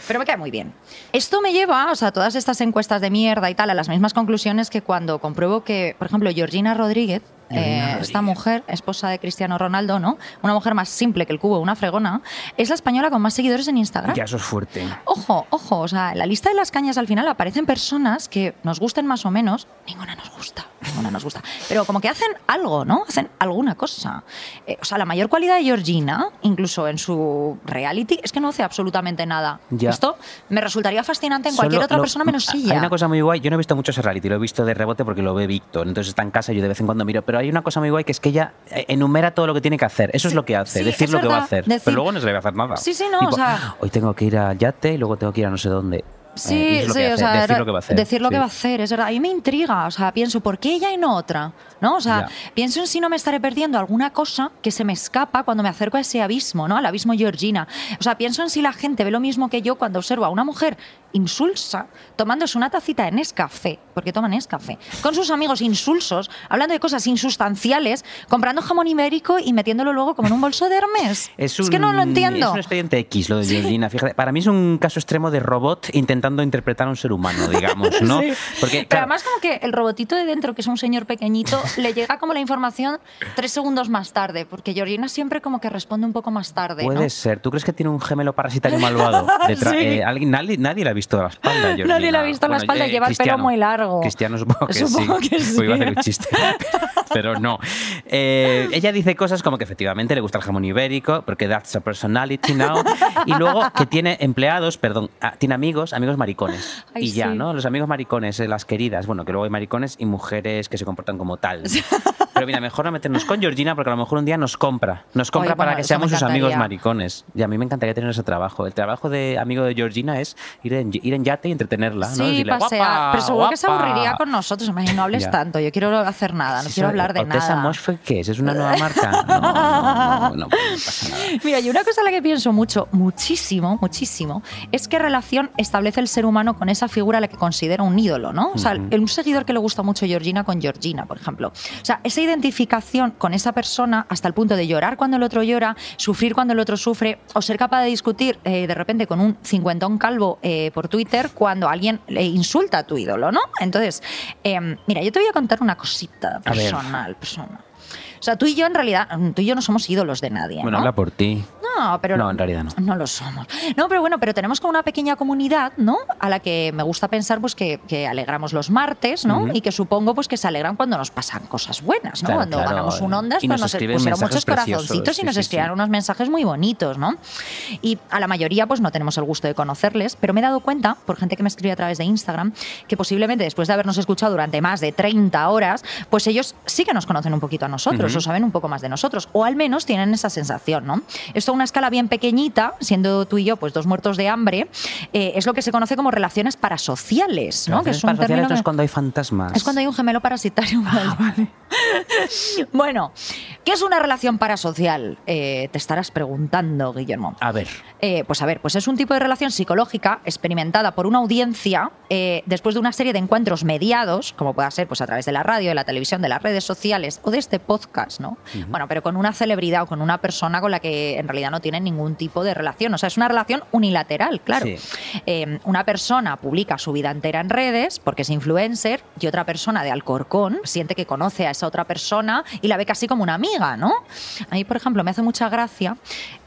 pero me cae muy bien. Esto me lleva, o sea, todas estas encuestas de mierda y tal, a las mismas conclusiones que cuando compruebo que, por ejemplo, Georgina Rodríguez, eh, esta mujer, esposa de Cristiano Ronaldo, ¿no? Una mujer más simple que el cubo, una fregona, es la española con más seguidores en Instagram. Ya eso es fuerte. Ojo, ojo, o sea, en la lista de las cañas al final aparecen personas que nos gusten más o menos, ninguna nos gusta, ninguna nos gusta, pero como que hacen algo, ¿no? Hacen alguna cosa. Eh, o sea, la mayor cualidad de Georgina, incluso en su reality, es que no hace absolutamente nada. Ya. Esto me resultaría fascinante en cualquier otra lo- persona menos ella. Hay una cosa muy guay. Yo no he visto mucho ese reality, lo he visto de rebote porque lo ve Víctor. Entonces está en casa y yo de vez en cuando miro. Pero hay una cosa muy guay que es que ella eh, enumera todo lo que tiene que hacer. Eso es lo que hace, sí, decir lo que va a hacer. decir- Pero luego no se le va a hacer nada. Sí, sí, no, Tipo, o sea- Hoy tengo que ir a yate y luego tengo que ir a no sé dónde. Sí, Eh, lo sí, que o hace, sea, decir lo que va a hacer. decir lo que sí. va a hacer, es verdad. A mí me intriga, o sea, pienso, ¿por qué ella y no otra? ¿No? O sea, Ya. pienso en si no me estaré perdiendo alguna cosa que se me escapa cuando me acerco a ese abismo, ¿no? Al abismo Georgina. O sea, pienso en si la gente ve lo mismo que yo cuando observo a una mujer insulsa tomándose una tacita de Nescafé, porque toman Nescafé, con sus amigos insulsos, hablando de cosas insustanciales, comprando jamón ibérico y metiéndolo luego como en un bolso de Hermes. Es, que no lo un- entiendo. Es un expediente X lo de Georgina. Fíjate, para mí es un caso extremo de robot intentando interpretar a un ser humano, digamos, ¿no? Sí. Porque, Pero claro, además como que el robotito de dentro, que es un señor pequeñito, le llega como la información tres segundos más tarde, porque Georgina siempre como que responde un poco más tarde, ¿no? Puede ser. ¿Tú crees que tiene un gemelo parasitario malvado? Detrás- Sí. eh, alguien- nadie, nadie le ha visto la espalda. Georgina. Nadie le ha visto la espalda, lleva el pelo muy largo. Cristiano supongo que Supongo sí. que sí. Pues iba a hacer un chiste. Pero no. Eh, ella dice cosas como que efectivamente le gusta el jamón ibérico, porque that's a personality now. Y luego que tiene empleados, perdón, ah, tiene amigos, amigos maricones. Ay, y ya, sí. ¿no? Los amigos maricones, eh, las queridas. Bueno, que luego hay maricones y mujeres que se comportan como tal. Pero mira, mejor no meternos con Georgina porque a lo mejor un día nos compra. Nos compra Oye, para bueno, que seamos sus amigos maricones. Y a mí me encantaría tener ese trabajo. El trabajo de amigo de Georgina es ir en, ir en yate y entretenerla. ¿no? Sí, Decirle, pasea. "Guapa, pero seguro que se guapa". aburriría con nosotros. Hombre, no hables tanto. Yo quiero hacer nada, no Sí, quiero hablar de Otesa nada. ¿qué es? ¿Es una nueva marca? No, no, no, no, no pasa nada. Mira, y una cosa a la que pienso mucho, muchísimo, muchísimo, es qué relación establece el ser humano con esa figura a la que considera un ídolo, ¿no? O sea, Ujú. un seguidor que le gusta mucho Georgina con Georgina, por ejemplo. O sea, esa identificación con esa persona hasta el punto de llorar cuando el otro llora, sufrir cuando el otro sufre, o ser capaz de discutir eh, de repente con un cincuentón calvo eh, por Twitter cuando alguien le insulta a tu ídolo, ¿no? Entonces, eh, mira, yo te voy a contar una cosita personal, personal. O sea, tú y yo en realidad, tú y yo no somos ídolos de nadie. Bueno, ¿no? habla por ti. No, pero No, en realidad no. No lo somos. No, pero bueno, pero tenemos como una pequeña comunidad, ¿no? A la que me gusta pensar pues que, que alegramos los martes, ¿no? Y que supongo pues que se alegran cuando nos pasan cosas buenas, ¿no? Claro, cuando claro. ganamos un ondas, Y pues nos pusieron muchos corazoncitos y nos sí, escribieron sí. unos mensajes muy bonitos, ¿no? Y a la mayoría pues no tenemos el gusto de conocerles, pero me he dado cuenta, por gente que me escribe a través de Instagram, que posiblemente después de habernos escuchado durante más de 30 horas, pues ellos sí que nos conocen un poquito a nosotros o saben un poco más de nosotros, o al menos tienen esa sensación, ¿no? Esto una escala bien pequeñita, siendo tú y yo pues dos muertos de hambre, eh, es lo que se conoce como relaciones parasociales, ¿no? Que es un término es cuando hay fantasmas. es cuando hay un gemelo parasitario. bueno, ¿qué es una relación parasocial? Eh, te estarás preguntando, Guillermo. A ver. Eh, pues a ver, pues es un tipo de relación psicológica experimentada por una audiencia eh, después de una serie de encuentros mediados, como pueda ser pues a través de la radio, de la televisión, de las redes sociales o de este podcast, ¿no? Bueno, pero con una celebridad o con una persona con la que en realidad no tienen ningún tipo de relación. O sea, es una relación unilateral, claro. Sí. Eh, una persona publica su vida entera en redes porque es influencer y otra persona de Alcorcón siente que conoce a esa otra persona y la ve casi como una amiga, ¿no? A mí, por ejemplo, me hace mucha gracia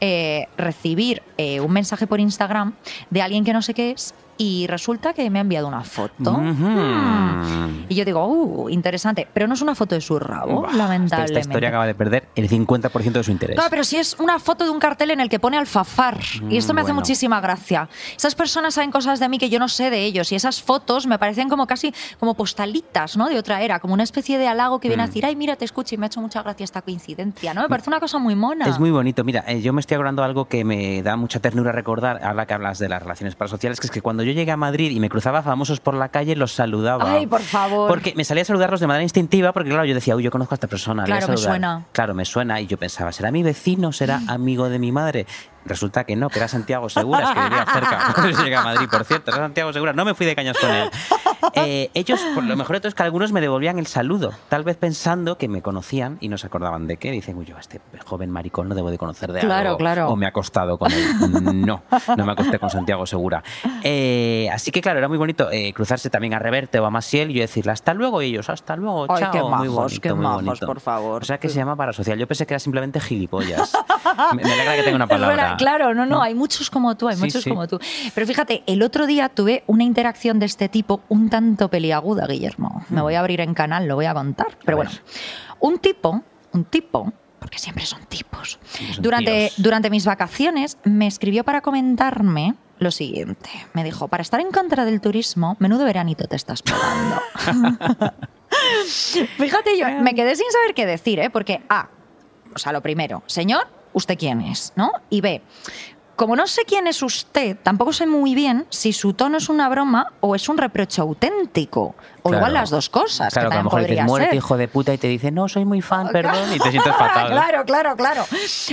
eh, recibir eh, un mensaje por Instagram de alguien que no sé qué es y resulta que me ha enviado una foto. Ujú. Mm. Y yo digo, uh, interesante, pero no es una foto de su rabo, Buah, lamentablemente. Esta historia acaba de perder el 50% de su interés. Claro, pero si es una foto de un cartel en el que pone alfafar. y esto me hace muchísima gracia. Esas personas saben cosas de mí que yo no sé de ellos. Y esas fotos me parecen como casi como postalitas, ¿no? De otra era, como una especie de halago que viene a Mm. decir, ay, mira, te escucho y me ha hecho mucha gracia esta coincidencia, ¿no? Me parece una cosa muy mona. Es muy bonito. Mira, eh, yo me estoy acordando algo que me da mucha ternura recordar, ahora que hablas de las relaciones parasociales, que es que cuando yo llegué a Madrid y me cruzaba famosos por la calle, los saludaba. Ay, por favor. Porque me salía a saludarlos de manera instintiva, porque claro, yo decía, uy, yo conozco a esta persona. Claro, me saludar". suena. Claro, me suena. Y yo pensaba, ¿será mi vecino? ¿Será amigo de mi madre? Resulta que no, que era Santiago Seguras, que vivía cerca cuando llegué a Madrid, por cierto. Era Santiago Seguras, no me fui de cañas con él. Eh, ellos, por lo mejor de todo es que algunos me devolvían el saludo, tal vez pensando que me conocían y no se acordaban de qué. Dicen, uy, yo a este joven maricón no debo de conocer de Claro, algo. claro. O me ha acostado con él. No, no me acosté con Santiago Segura. Eh, así que claro, era muy bonito eh, cruzarse también a Reverte o a Masiel y yo decirle hasta luego y ellos, hasta luego, Ay, chao. qué muy majos, bonito, qué muy majos, bonito. por favor. O sea que se llama parasocial. Yo pensé que era simplemente gilipollas. me, me alegra que tenga una Es claro, no, no, hay muchos como tú, hay Sí, muchos sí. como tú. Pero fíjate, el otro día tuve una interacción de este tipo un tanto peliaguda, Guillermo. Me voy a abrir en canal, lo voy a contar. Pero. A bueno, ver. un tipo, un tipo, porque siempre son tipos, Siempre son durante, tíos. durante mis vacaciones me escribió para comentarme lo siguiente. Me dijo, para estar en contra del turismo, menudo veranito te estás pegando. Fíjate, yo me quedé sin saber qué decir, ¿eh? Porque, A, o sea, lo primero, señor, ¿usted quién es? ¿No? Y B, como no sé quién es usted, tampoco sé muy bien si su tono es una broma o es un reproche auténtico. O Claro. igual las dos cosas, Claro, que que a lo mejor dices, muérete, ser. hijo de puta, y te dice, no, soy muy fan, perdón, y te sientes fatal. claro, claro, claro.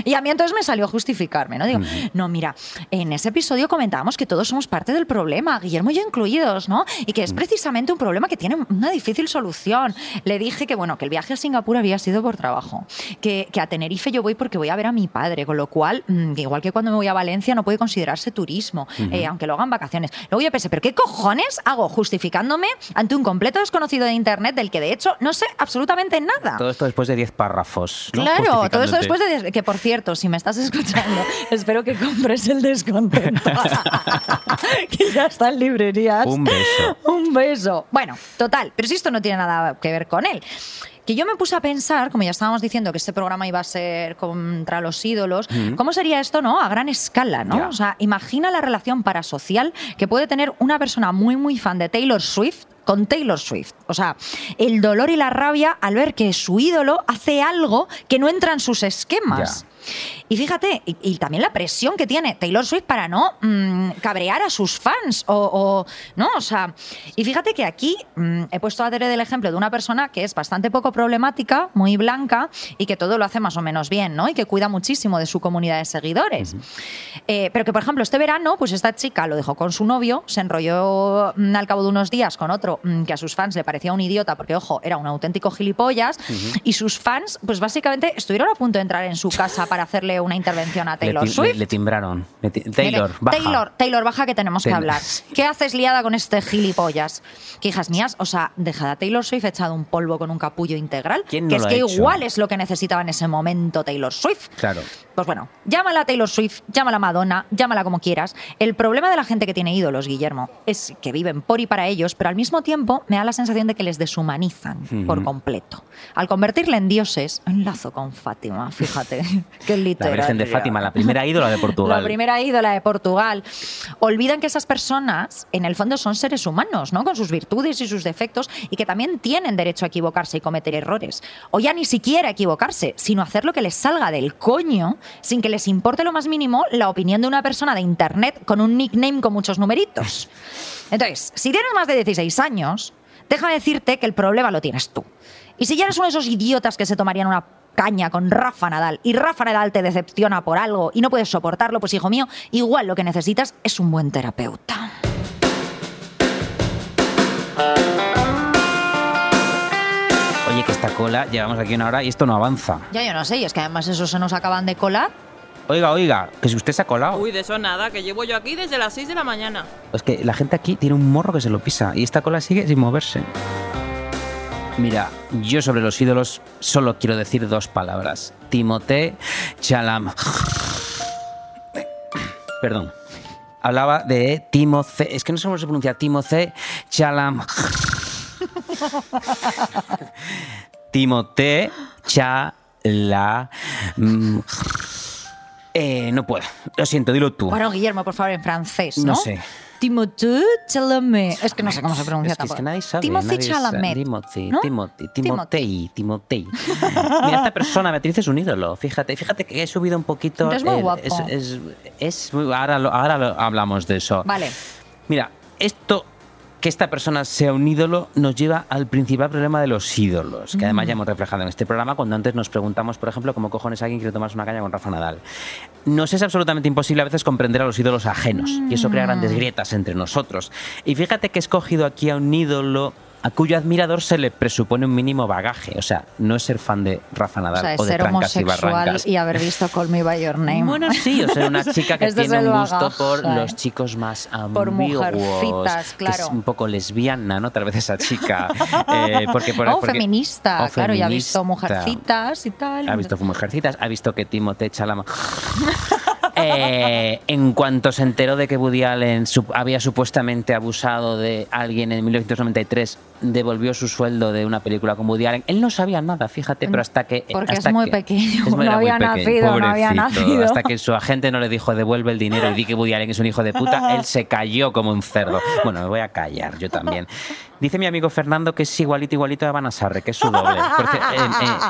Y a mí entonces me salió a justificarme, ¿no? Digo, no, mira, en ese episodio comentábamos que todos somos parte del problema, Guillermo y yo incluidos, ¿no? Y que es precisamente un problema que tiene una difícil solución. Le dije que, bueno, que el viaje a Singapur había sido por trabajo, que, que a Tenerife yo voy porque voy a ver a mi padre, con lo cual, mm, igual que cuando me voy a Valencia no puede considerarse turismo, eh, aunque lo hagan vacaciones. Luego yo pensé, ¿pero qué cojones hago justificándome ante un completo desconocido de Internet del que de hecho no sé absolutamente nada? Todo esto después de 10 párrafos. ¿no? Claro, todo esto después de... Que, por cierto, si me estás escuchando, espero que compres el descontento. que ya está en librerías. Un beso. Un beso. Bueno, total, pero si esto no tiene nada que ver con él. Que yo me puse a pensar, como ya estábamos diciendo que este programa iba a ser contra los ídolos, ¿cómo sería esto, no? A gran escala, ¿no? O sea, imagina la relación parasocial que puede tener una persona muy, muy fan de Taylor Swift con Taylor Swift. O sea, el dolor y la rabia al ver que su ídolo hace algo que no entra en sus esquemas. Y fíjate, y, y también la presión que tiene Taylor Swift para no mm, cabrear a sus fans. O, o- ¿no? O sea, y fíjate que aquí mm, he puesto a Tere del ejemplo de una persona que es bastante poco problemática, muy blanca y que todo lo hace más o menos bien, ¿no? Y que cuida muchísimo de su comunidad de seguidores. Eh, pero que, por ejemplo, este verano, pues esta chica lo dejó con su novio, se enrolló mm, al cabo de unos días con otro mm, que a sus fans le parecía un idiota, porque, ojo, era un auténtico gilipollas, y sus fans, pues básicamente estuvieron a punto de entrar en su casa para para hacerle una intervención a Taylor Swift. le- le timbraron. Le ti- Taylor, Mire, baja. Taylor, Taylor, baja que tenemos que hablar. ¿Qué haces liada con este gilipollas? Que hijas mías, o sea, dejad a Taylor Swift echado un polvo con un capullo integral. ¿Quién no que es que hecho? igual es lo que necesitaba en ese momento Taylor Swift. Claro. Pues bueno, llámala Taylor Swift, llámala Madonna, llámala como quieras. El problema de la gente que tiene ídolos, Guillermo, es que viven por y para ellos, pero al mismo tiempo me da la sensación de que les deshumanizan por completo. Al convertirle en dioses, enlazo con Fátima, fíjate, qué La. Virgen de Fátima, la primera ídola de Portugal. La primera ídola de Portugal. Olvidan que esas personas, en el fondo, son seres humanos, ¿no? Con sus virtudes y sus defectos, y que también tienen derecho a equivocarse y cometer errores. O ya ni siquiera equivocarse, sino hacer lo que les salga del coño, sin que les importe lo más mínimo la opinión de una persona de internet con un nickname con muchos numeritos. Entonces, si tienes más de 16 años, déjame decirte que el problema lo tienes tú. Y si ya eres uno de esos idiotas que se tomarían una caña con Rafa Nadal y Rafa Nadal te decepciona por algo y no puedes soportarlo, pues hijo mío, igual lo que necesitas es un buen terapeuta. Oye, que esta cola, llevamos aquí una hora y esto no avanza. Ya yo no sé, y es que además eso se nos acaban de colar. Oiga, oiga, que si usted se ha colado. Uy, de eso nada, que llevo yo aquí desde las 6 de la mañana. Es que la gente aquí tiene un morro que se lo pisa y esta cola sigue sin moverse. Mira, yo sobre los ídolos solo quiero decir dos palabras. Timothée Chalam. Perdón. Hablaba de Timothée. Es que no sé cómo se pronuncia. Timothée Chalam. Timothée Chalam. Eh, no puedo. Lo siento, dilo tú. Bueno, Guillermo, por favor, en francés, ¿no? No sé. Timothée Chalamet. Es que no sé cómo se pronuncia Es que, es que nadie sabe. Timothy nadie. Chalamet. Timothy, ¿no? Timothy, Timotei, Timotei. Mira, esta persona, Beatriz, es un ídolo. Fíjate, fíjate que he subido un poquito. Es muy el- guapo. Es, es- es muy- ahora, lo- ahora lo- hablamos de eso. Vale. Mira, esto que esta persona sea un ídolo nos lleva al principal problema de los ídolos, que además ya hemos reflejado en este programa cuando antes nos preguntamos, por ejemplo, cómo cojones alguien quiere tomarse una caña con Rafa Nadal. Nos es absolutamente imposible a veces comprender a los ídolos ajenos y eso crea grandes grietas entre nosotros. Y fíjate que he escogido aquí a un ídolo a cuyo admirador se le presupone un mínimo bagaje. O sea, no es ser fan de Rafa O Nadal sea, o, es de ser Trancas y homosexual Barrancas. y haber visto Call Me By Your Name. Bueno, sí, o ser una chica que Este tiene un gusto bagaje. por los chicos más Por ambiguos. mujercitas, Que es claro. un poco lesbiana, ¿no? Tal vez esa chica. Eh, porque, por- o porque- feminista, o claro, ya ha visto feminista. mujercitas y tal. Ha visto mujercitas, ha visto que Timothée Chalamet... Eh, en cuanto se enteró de que Woody Allen su- había supuestamente abusado de alguien en 1993, devolvió su sueldo de una película con Woody Allen. Él no sabía nada, fíjate, pero hasta que... Porque hasta es muy que- pequeño, muy- no muy había pequeño, nacido, no había pobrecito. nacido. Hasta que su agente no le dijo devuelve el dinero y di que Woody Allen es un hijo de puta, él se cayó como un cerdo. Bueno, me voy a callar, yo también. Dice mi amigo Fernando que es igualito, igualito a Vanasarre, que es su doble. Por ci-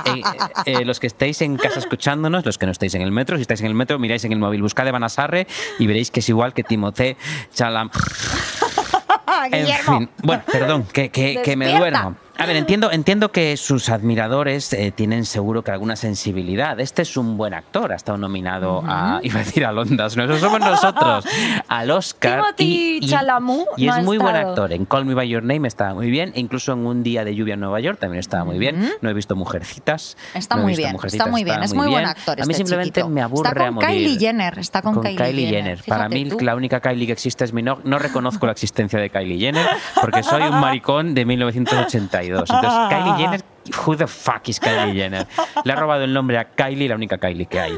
eh, eh, eh, los que estéis en casa escuchándonos, los que no estéis en el metro, si estáis en el metro, miráis en el móvil, buscad de Vanasarre y veréis que es igual que Timothée Chalam. En fin, bueno, perdón, que, que- que me duermo. A ver, entiendo, entiendo que sus admiradores eh, tienen seguro que alguna sensibilidad. Este es un buen actor, ha estado nominado a, iba a decir a Londas, no, eso somos nosotros, al Oscar. Timothy Chalamet y no es muy buen estado. actor. En Call Me By Your Name estaba muy bien, e incluso en Un Día de Lluvia en Nueva York también estaba muy bien. No he visto Mujercitas. Está no muy bien, está muy bien, es muy buen actor. A mí este simplemente chiquito. me aburre Está a con morir. Kylie Jenner, está con, Con Kylie, Jenner. Para Fíjate mí, tú. la única Kylie que existe es mi no. No reconozco la existencia de Kylie Jenner porque soy un maricón de 1982. Entonces, Kylie Jenner, who the fuck is Kylie Jenner? Le ha robado el nombre a Kylie, la única Kylie que hay.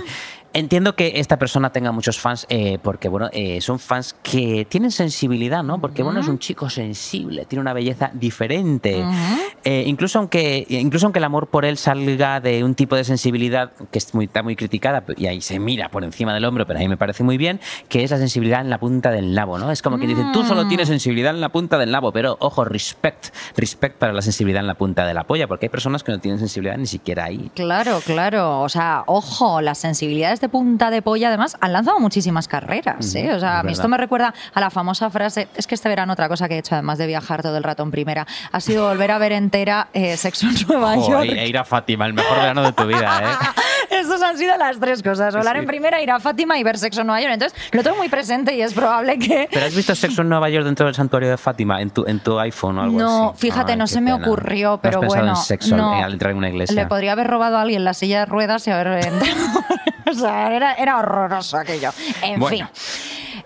Entiendo que esta persona tenga muchos fans eh, porque, bueno, eh, son fans que tienen sensibilidad, ¿no? Porque, bueno, es un chico sensible, tiene una belleza diferente. Eh, incluso, aunque, incluso aunque el amor por él salga de un tipo de sensibilidad que es muy, está muy criticada y ahí se mira por encima del hombro, pero a mí me parece muy bien, que es la sensibilidad en la punta del nabo, ¿no? Es como que dice, tú solo tienes sensibilidad en la punta del nabo, pero ojo, respect, respect para la sensibilidad en la punta de la polla, porque hay personas que no tienen sensibilidad ni siquiera ahí. Claro, claro. O sea, ojo, las de punta de polla, además, han lanzado muchísimas carreras. ¿eh? O sea, a mí esto me recuerda a la famosa frase. Es que este verano otra cosa que he hecho, además de viajar todo el rato en primera, ha sido volver a ver entera eh, Sexo en Nueva York. e ir a Fátima, el mejor verano de tu vida, ¿eh? Esas han sido las tres cosas. Sí. en primera, ir a Fátima y ver Sexo en Nueva York. Entonces, lo tengo muy presente y es probable que... ¿Pero has visto Sexo en Nueva York dentro del santuario de Fátima en tu, en tu iPhone o algo así? No, fíjate, Ay, no se me ocurrió, ¿No pero has pensado bueno. en sexo no. al entrar en una iglesia? Le podría haber robado a alguien la silla de ruedas y haber entrado o sea, era, era horroroso aquello. En Bueno. fin.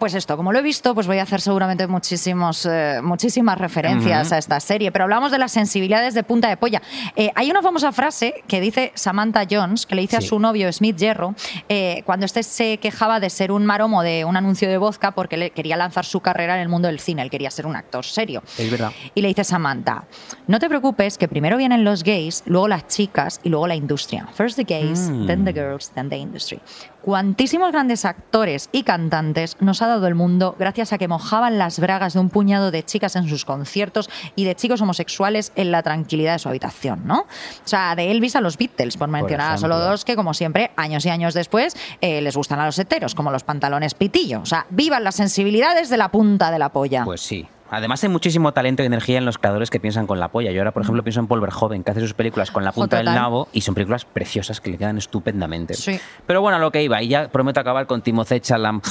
Pues esto, como lo he visto, pues voy a hacer seguramente muchísimos, eh, muchísimas referencias a esta serie. Pero hablamos de las sensibilidades de punta de polla. Eh, hay una famosa frase que dice Samantha Jones, que le dice Sí. a su novio Smith Jerro, eh, cuando este se quejaba de ser un maromo de un anuncio de vodka porque le quería lanzar su carrera en el mundo del cine. Él quería ser un actor serio. Es verdad. Y le dice Samantha, no te preocupes que primero vienen los gays, luego las chicas y luego la industria. First the gays, Mm. then the girls, then the industry. Cuantísimos grandes actores y cantantes nos ha dado el mundo gracias a que mojaban las bragas de un puñado de chicas en sus conciertos y de chicos homosexuales en la tranquilidad de su habitación, ¿no? O sea, de Elvis a los Beatles, por mencionar a solo dos que, como siempre, años y años después, eh, les gustan a los heteros, como los pantalones pitillo. O sea, vivan las sensibilidades de la punta de la polla. Pues sí. Además hay muchísimo talento y energía en los creadores que piensan con la polla. Yo ahora, por ejemplo, pienso en Paul Verhoeven, que hace sus películas con la punta del nabo y son películas preciosas que le quedan estupendamente. Sí. Pero bueno, a lo que iba, y ya prometo acabar con Timothée Chalamet.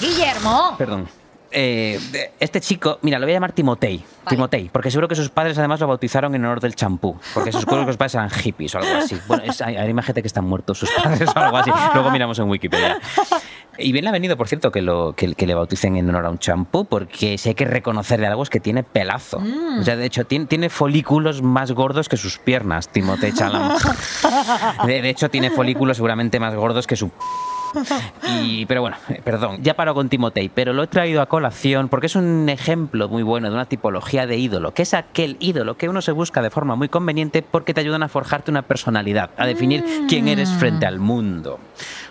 Guillermo. Perdón. Eh, este chico, mira, lo voy a llamar Timotei. Timotei, porque seguro que sus padres además lo bautizaron en honor del champú. Porque sus que sus padres eran hippies o algo así. Bueno, es, hay, hay imagínate que están muertos sus padres o algo así. Luego miramos en Wikipedia. Y bien le ha venido, por cierto, que, lo, que, que le bauticen en honor a un champú, porque si hay que reconocerle algo es que tiene pelazo. O sea, de hecho, tiene, tiene folículos más gordos que sus piernas, Timothée Chalamet. De, de hecho, tiene folículos seguramente más gordos que su y, pero bueno, eh, perdón, ya paro con Timotei, pero lo he traído a colación porque es un ejemplo muy bueno de una tipología de ídolo, que es aquel ídolo que uno se busca de forma muy conveniente porque te ayudan a forjarte una personalidad, a definir quién eres frente al mundo.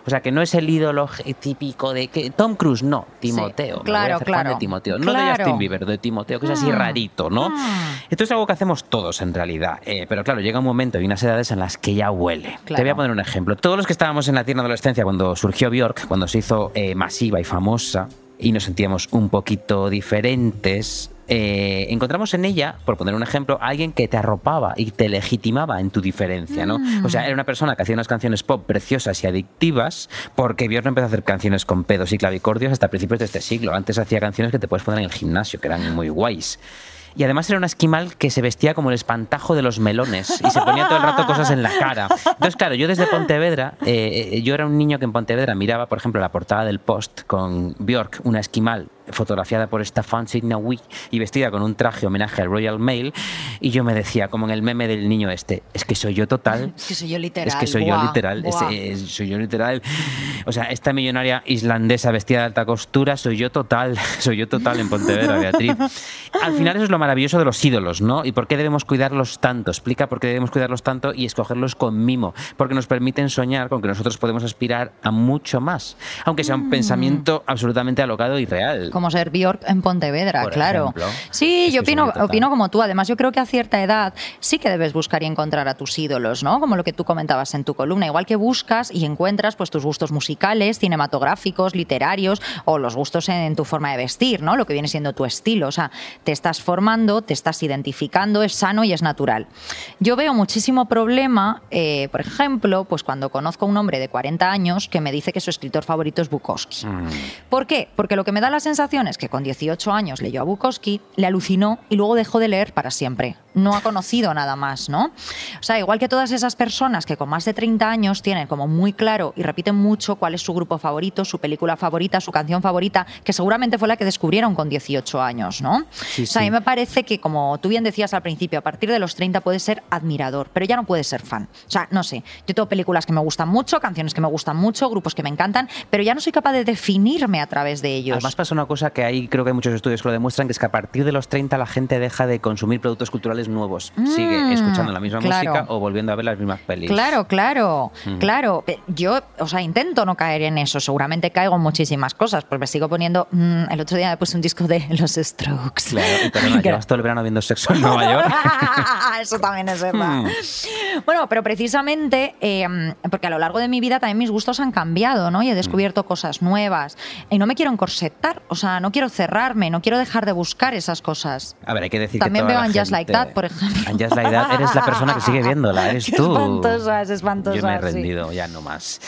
O sea, que no es el ídolo típico de que Tom Cruise, no, Timoteo. claro, hacer fan claro. de Timoteo, no de Claro. Justin Bieber, de Timoteo, que es así Ah. rarito, ¿no? Ah. Esto es algo que hacemos todos en realidad, eh, pero claro, llega un momento y unas edades en las que ya huele. Te voy Claro. a poner un ejemplo. Todos los que estábamos en la tierna adolescencia cuando surgió Bjork, cuando se hizo eh, masiva y famosa y nos sentíamos un poquito diferentes, eh, encontramos en ella, por poner un ejemplo, a alguien que te arropaba y te legitimaba en tu diferencia, ¿no? O sea, era una persona que hacía unas canciones pop preciosas y adictivas porque Bjork no empezó a hacer canciones con pedos y clavicordios hasta principios de este siglo. Antes hacía canciones que te puedes poner en el gimnasio, que eran muy guays. Y además era una esquimal que se vestía como el espantajo de los melones y se ponía todo el rato cosas en la cara. Entonces, claro, yo desde Pontevedra, eh, eh, yo era un niño que en Pontevedra miraba, por ejemplo, la portada del Post con Björk, una esquimal fotografiada por Stefan Signawi y vestida con un traje homenaje al Royal Mail y yo me decía, como en el meme del niño este, es que soy yo total. Es que soy yo literal. Es que soy yo literal, es- es- soy yo literal. O sea, esta millonaria islandesa vestida de alta costura, soy yo total, soy yo total en Pontevedra, Beatriz. Al final eso es lo maravilloso de los ídolos, ¿no? Y por qué debemos cuidarlos tanto. Explica por qué debemos cuidarlos tanto y escogerlos con mimo, porque nos permiten soñar con que nosotros podemos aspirar a mucho más, aunque sea un pensamiento absolutamente alocado y real. Mm. Como ser Bjork en Pontevedra, Por claro. ejemplo. Sí, yo opino como tú. Además, yo creo que a cierta edad sí que debes buscar y encontrar a tus ídolos, ¿no? Como lo que tú comentabas en tu columna. Igual que buscas y encuentras pues tus gustos musicales, cinematográficos, literarios o los gustos en tu forma de vestir, ¿no? Lo que viene siendo tu estilo. O sea, te estás formando, te estás identificando, es sano y es natural. Yo veo muchísimo problema, eh, por ejemplo, pues cuando conozco a un hombre de 40 años que me dice que su escritor favorito es Bukowski. Mm. ¿Por qué? Porque lo que me da la sensación es que con 18 años leyó a Bukowski, le alucinó y luego dejó de leer para siempre. No ha conocido nada más, ¿no? O sea, igual que todas esas personas que con más de 30 años tienen como muy claro y repiten mucho cuál es su grupo favorito, su película favorita, su canción favorita, que seguramente fue la que descubrieron con 18 años, ¿no? Sí, o sea, a sí. mí me parece que, como tú bien decías al principio, a partir de los 30 puedes ser admirador, pero ya no puedes ser fan. O sea, no sé, yo tengo películas que me gustan mucho, canciones que me gustan mucho, grupos que me encantan, pero ya no soy capaz de definirme a través de ellos. Además pasa una cosa que hay, creo que hay muchos estudios que lo demuestran, que es que a partir de los 30 la gente deja de consumir productos culturales nuevos. Sigue Mm, escuchando la misma claro. música o volviendo a ver las mismas pelis. Claro, claro, Mm. claro. Yo, o sea, intento no caer en eso. Seguramente caigo en muchísimas cosas, pues me sigo poniendo. mm, el otro día me puse un disco de Los Strokes. Claro, perdona, Que- llevas todo el verano viendo sexo en Nueva York. Eso también es verdad. Hmm. Bueno, pero precisamente eh, porque a lo largo de mi vida también mis gustos han cambiado, ¿no? Y he descubierto cosas nuevas. Y no me quiero encorsetar, o sea, no quiero cerrarme, no quiero dejar de buscar esas cosas. A ver, hay que decir También que toda veo en Just Like That, por ejemplo. En Just Like That eres la persona que sigue viéndola, eres Qué tú. espantosa, es espantosa, Yo me he sí. rendido, ya no más.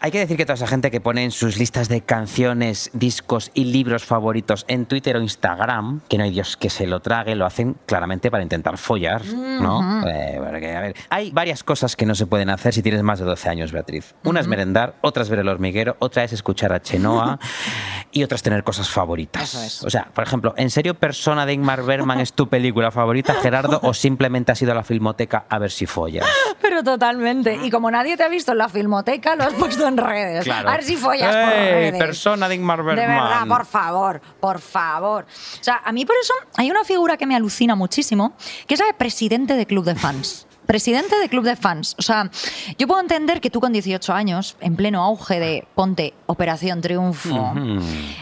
Hay que decir que toda esa gente que pone en sus listas de canciones, discos y libros favoritos en Twitter o Instagram, que no hay Dios que se lo trague, lo hacen claramente para intentar follar, ¿no? Eh, porque, a ver, hay varias cosas que no se pueden hacer si tienes más de 12 años, Beatriz. Una es merendar, otra es ver el hormiguero, otra es escuchar a Chenoa y otra es tener cosas favoritas. Eso es. O sea, por ejemplo, ¿en serio Persona de Ingmar Bergman es tu película favorita, Gerardo, o simplemente has ido a la filmoteca a ver si follas? Pero totalmente. Y como nadie te ha visto en la filmoteca, lo has puesto en redes. Claro. A ver si follas por ¡Ey, redes. Persona de Ingmar De verdad, Bergman! por favor, por favor. O sea, a mí por eso hay una figura que me alucina muchísimo, que es la de presidente de club de fans. Presidente de club de fans. O sea, yo puedo entender que tú con 18 años, en pleno auge de ponte Operación Triunfo,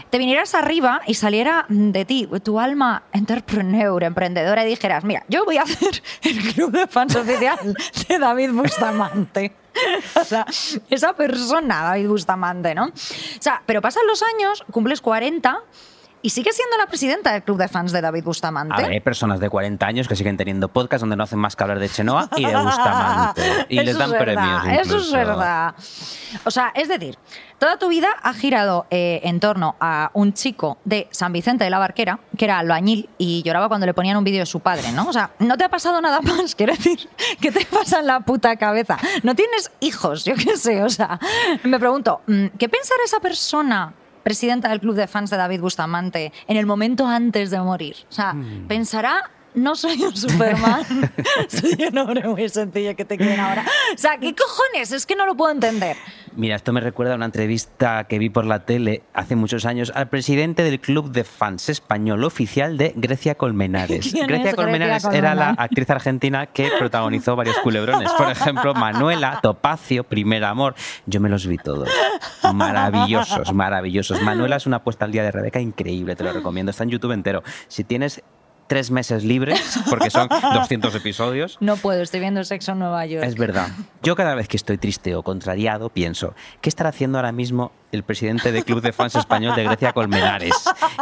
te vinieras arriba y saliera de ti tu alma entrepreneur, emprendedora, y dijeras, mira, yo voy a hacer el club de fans oficial de David Bustamante. O sea, esa persona, David Bustamante, ¿no? O sea, pero pasan los años, cumples 40 y sigues siendo la presidenta del club de fans de David Bustamante. A ver, hay personas de 40 años que siguen teniendo podcast donde no hacen más que hablar de Chenoa y de Bustamante. Y les dan es verdad, premios. Eso es verdad. O sea, es decir, toda tu vida ha girado eh, en torno a un chico de San Vicente de la Barquera, que era albañil y lloraba cuando le ponían un vídeo de su padre, ¿no? O sea, no te ha pasado nada más, quiero decir, ¿qué te pasa en la puta cabeza? No tienes hijos, yo qué sé, o sea, me pregunto, mm, ¿qué pensará esa persona? Presidenta del club de fans de David Bustamante en el momento antes de morir. O sea, Hmm. pensará, no soy un Superman, soy un hombre muy sencillo que te quieren ahora. O sea, ¿qué cojones? Es que no lo puedo entender. Mira, esto me recuerda a una entrevista que vi por la tele hace muchos años al presidente del club de fans español oficial de Grecia Colmenares. ¿Quién es Grecia Grecia Colmenares era la actriz argentina que protagonizó varios culebrones. Por ejemplo, Manuela, Topacio, Primer Amor. Yo me los vi todos. Maravillosos, maravillosos. Manuela es una puesta al día de Rebeca increíble, te lo recomiendo. Está en YouTube entero. Si tienes tres meses libres, porque son 200 episodios, No puedo, estoy viendo Sexo en Nueva York. es verdad. Yo cada vez que estoy triste o contrariado pienso, ¿qué estará haciendo ahora mismo el presidente del Club de Fans Español de Grecia Colmenares?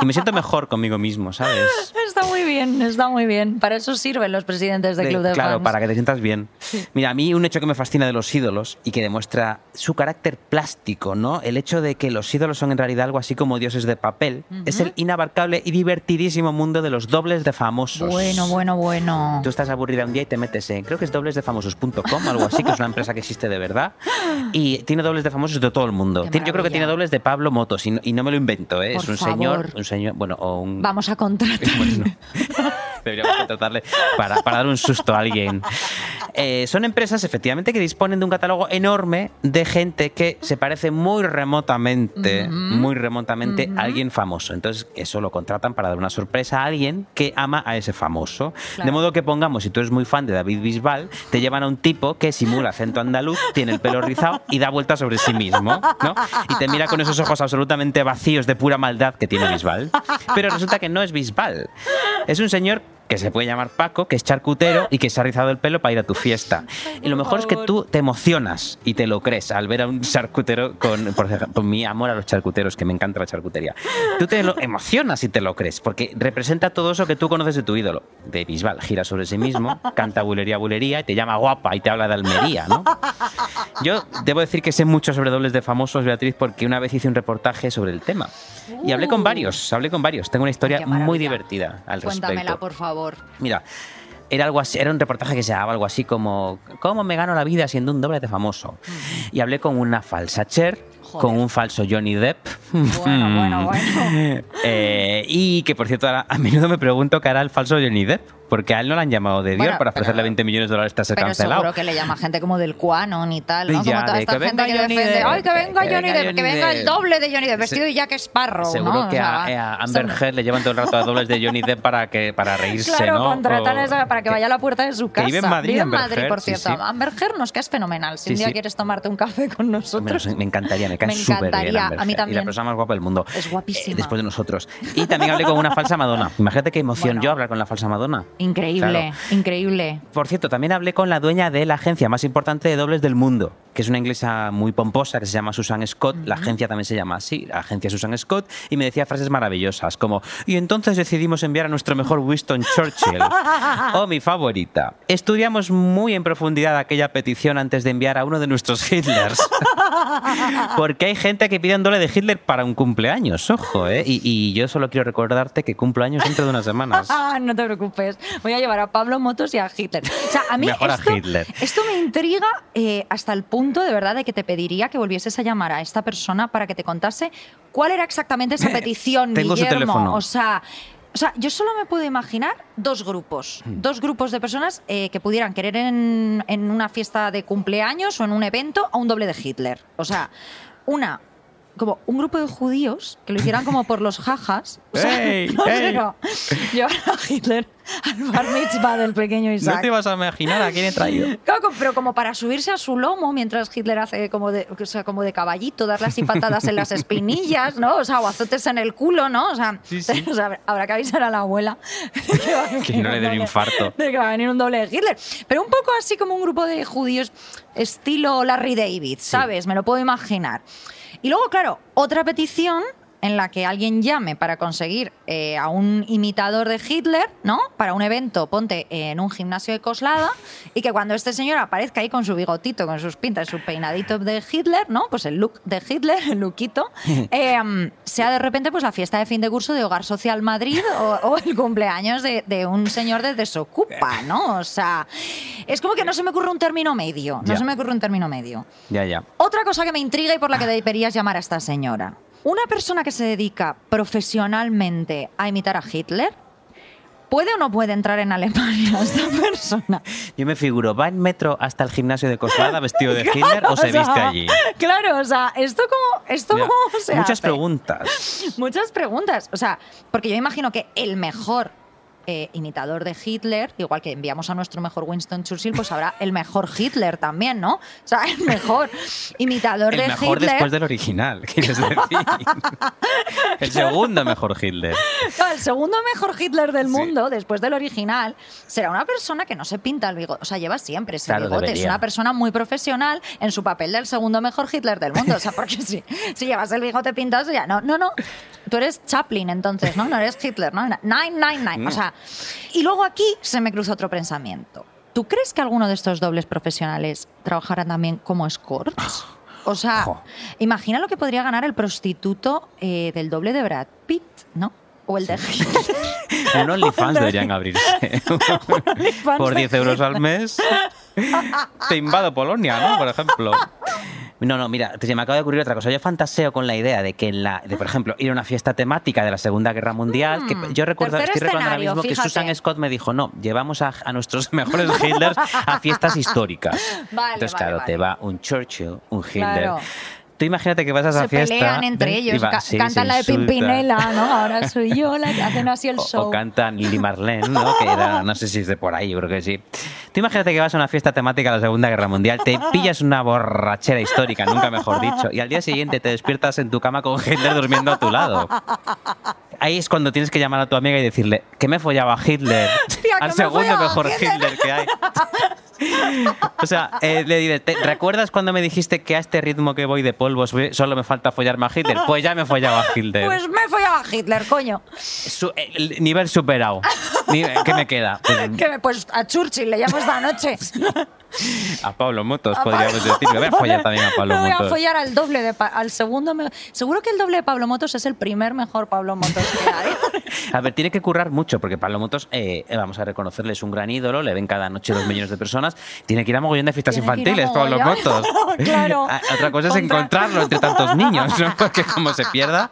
Y me siento mejor conmigo mismo, ¿sabes? Está muy bien, está muy bien. Para eso sirven los presidentes del De- club de claro, fans. para que te sientas bien. Mira, a mí un hecho que me fascina de los ídolos y que demuestra su carácter plástico, ¿no? El hecho de que los ídolos son en realidad algo así como dioses de papel, es el inabarcable y divertidísimo mundo de los dobles de famosos. Bueno, bueno, bueno. Tú estás aburrida un día y te metes en, creo que es doblesdefamosos.com, algo así, que es una empresa que existe de verdad. Y tiene dobles de famosos de todo el mundo. Yo creo que tiene dobles de Pablo Motos y no, y no me lo invento, ¿eh? Es un favor. señor, un señor, bueno, o un... Vamos a contratar. Bueno, deberíamos contratarle para, para dar un susto a alguien. Eh, son empresas, efectivamente, que disponen de un catálogo enorme de gente que se parece muy remotamente, muy remotamente a alguien famoso. Entonces, eso lo contratan para dar una sorpresa a alguien que ama a ese famoso. Claro. De modo que pongamos, si tú eres muy fan de David Bisbal, te llevan a un tipo que simula acento andaluz, tiene el pelo rizado y da vueltas sobre sí mismo, ¿no? Y te mira con esos ojos absolutamente vacíos de pura maldad que tiene Bisbal. Pero resulta que no es Bisbal. Es un señor que se puede llamar Paco, que es charcutero y que se ha rizado el pelo para ir a tu fiesta. Y lo mejor es que tú te emocionas y te lo crees al ver a un charcutero con, por ejemplo, mi amor a los charcuteros, que me encanta la charcutería. Tú te lo emocionas y te lo crees, porque representa todo eso que tú conoces de tu ídolo. De Bisbal, gira sobre sí mismo, canta bulería, bulería, y te llama guapa y te habla de Almería, ¿no? Yo debo decir que sé mucho sobre dobles de famosos, Beatriz, porque una vez hice un reportaje sobre el tema. Y hablé con varios, hablé con varios. Tengo una historia muy divertida al Cuéntamela, respecto. por favor. Mira, era algo así, era un reportaje que se llamaba algo así como ¿Cómo me gano la vida siendo un doble de famoso? Y hablé con una falsa Cher, Joder. con un falso Johnny Depp. Bueno, bueno, bueno. Eh, y que por cierto, a menudo me pregunto qué hará el falso Johnny Depp, porque a él no le han llamado de Dios Bueno, para ofrecerle pero- 20 millones de dólares tras ser Pero cancelado. seguro que le llama gente como del Quanon y tal, ¿no? Ya, como toda de esta que gente que Johnny defiende. Depp, ¡Ay, que que venga Johnny Depp! Que venga el Depp". doble de Johnny Depp, vestido de Jack Sparrow, Seguro ¿no? O que sea, a, eh, a Amber Heard le llevan todo el rato a dobles de Johnny Depp para, que, para reírse, Claro, ¿no? contratan O- esa para que vaya a la puerta de su casa. vive en Madrid, Vive en Amber Madrid, Heard, por sí, cierto. sí. Amber Heard nos que es fenomenal. Si Sí, un día sí. quieres tomarte un café con nosotros. Me, me encantaría, me cae súper bien. a mí Heard, Y también. la persona más guapa del mundo. Es guapísima. Eh, después de nosotros. Y también hablé con una falsa Madonna. Imagínate qué emoción yo hablar con la falsa Madonna. Increíble, Claro. increíble. Por cierto, también hablé con la dueña de la agencia más importante de dobles del mundo, que es una inglesa muy pomposa que se llama Susan Scott. La agencia también se llama así, la agencia Susan Scott, y me decía frases maravillosas como, y entonces decidimos enviar a nuestro mejor Winston Churchill. o mi favorita. Estudiamos muy en profundidad aquella petición antes de enviar a uno de nuestros Hitlers. Porque hay gente que pide un doble de Hitler para un cumpleaños, ojo, ¿eh? Y, y yo solo quiero recordarte que cumplo años dentro de unas semanas. Ah, no te preocupes. Voy a llevar a Pablo Motos y a Hitler. O sea, a mí Mejor a esto, Hitler. esto me intriga eh, hasta el punto de verdad de que te pediría que volvieses a llamar a esta persona para que te contase cuál era exactamente esa petición, Tengo su Guillermo. teléfono. O sea, o sea, yo solo me puedo imaginar dos grupos, Hmm. dos grupos de personas eh, que pudieran querer en, en una fiesta de cumpleaños o en un evento a un doble de Hitler. O sea, una como un grupo de judíos que lo hicieran como por los jajas. O sea, ¡Ey, no sé, ey! no. Llevar a Hitler al bar mitzvah del pequeño Isaac. No te vas a imaginar a quién he traído. Claro, pero como para subirse a su lomo mientras Hitler hace como de, o sea, como de caballito, darle así patadas en las espinillas, ¿no? O sea, o azotes en el culo, ¿no? O sea, Sí, sí. o sea, habrá que avisar a la abuela que, no le un dé un doble- infarto. De que va a venir un doble de Hitler. Pero un poco así como un grupo de judíos estilo Larry David, ¿sabes? Me lo puedo imaginar. Y luego, claro, otra petición en la que alguien llame para conseguir eh, a un imitador de Hitler, ¿no? Para un evento, ponte en un gimnasio de Coslada, y que cuando este señor aparezca ahí con su bigotito, con sus pintas, su peinadito de Hitler, ¿no? Pues el look de Hitler, el lookito, eh, sea de repente pues la fiesta de fin de curso de Hogar Social Madrid o, o el cumpleaños de, de un señor de Desocupa, ¿no? O sea, es como que no se me ocurre un término medio, no Ya. se me ocurre un término medio. Ya, ya. Otra cosa que me intriga y por la que deberías llamar a esta señora. Una persona que se dedica profesionalmente a imitar a Hitler, ¿puede o no puede entrar en Alemania esta persona? Yo me figuro, ¿va en metro hasta el gimnasio de Coslada vestido de Hitler o se sea, viste allí? Claro, o sea, esto como, esto Ya. cómo se Muchas hace? preguntas. Muchas preguntas. O sea, porque yo imagino que el mejor eh, imitador de Hitler, igual que enviamos a nuestro mejor Winston Churchill, pues habrá el mejor Hitler también, ¿no? O sea, el mejor imitador El de mejor Hitler. después del original, quieres decir. El segundo mejor Hitler. No, el segundo mejor Hitler del Sí. mundo, después del original, será una persona que no se pinta el bigote. O sea, lleva siempre ese Claro, bigote. Es una persona muy profesional en su papel del segundo mejor Hitler del mundo. O sea, porque si, si llevas el bigote pintado, ya no, no, no. Tú eres Chaplin, entonces, ¿no? No eres Hitler, ¿no? Nine, nine, nine. O sea, y luego aquí se me cruza otro pensamiento. ¿Tú crees que alguno de estos dobles profesionales trabajará también como escorts? O sea, imagina lo que podría ganar el prostituto eh, del doble de Brad Pitt, ¿no? O el de. Un OnlyFans deberían abrirse. Por de 10 euros al mes. Te invado Polonia, ¿no? Por ejemplo. No, no, mira, se me acaba de ocurrir otra cosa. Yo fantaseo con la idea de que, en la, de, por ejemplo, ir a una fiesta temática de la Segunda Guerra Mundial. que Mm, yo recuerdo, estoy recordando ahora mismo que. Susan Scott me dijo: no, llevamos a, a nuestros mejores Hitlers a fiestas históricas. Vale, Entonces, vale, claro, vale. te va un Churchill, un Hitler. Claro. Tú imagínate que vas a esa Se fiesta. pelean entre ellos, va- ca- sí, cantan se la de. Pimpinela, ¿no? Ahora soy yo la que hacen así el O- show. O, cantan Lili Marlene, ¿no? Que era, no sé si es de por ahí, yo creo que sí. Tú imagínate que vas a una fiesta temática de la Segunda Guerra Mundial, te pillas una borrachera histórica, nunca mejor dicho, y al día siguiente te despiertas en tu cama con Hitler durmiendo a tu lado. Ahí es cuando tienes que llamar a tu amiga y decirle que me follaba a Hitler, Tía, al segundo mejor Hitler. Hitler que hay. O sea, eh, le ¿te- ¿recuerdas cuando me dijiste que a este ritmo que voy de polvos solo me falta follarme a Hitler? Pues ya me follaba a Hitler. Pues me follaba a Hitler, coño. Su- el nivel superado. Ni- ¿Qué me queda? Pues, pues a Churchill le llamo esta noche. a Pablo Motos, podríamos decir. Me voy a follar también a Pablo Me voy a Motos. follar al doble de al segundo. me- Seguro que el doble de Pablo Motos es el primer mejor Pablo Motos que hay. A ver, tiene que currar mucho, porque Pablo Motos, eh, vamos a reconocerle, es un gran ídolo, le ven cada noche dos millones de personas. Tiene que ir a mogollón de fiestas Tiene infantiles, Pablo. Motos. Claro. Otra cosa es Contra- encontrarlo entre tantos niños, ¿no? Porque como se pierda.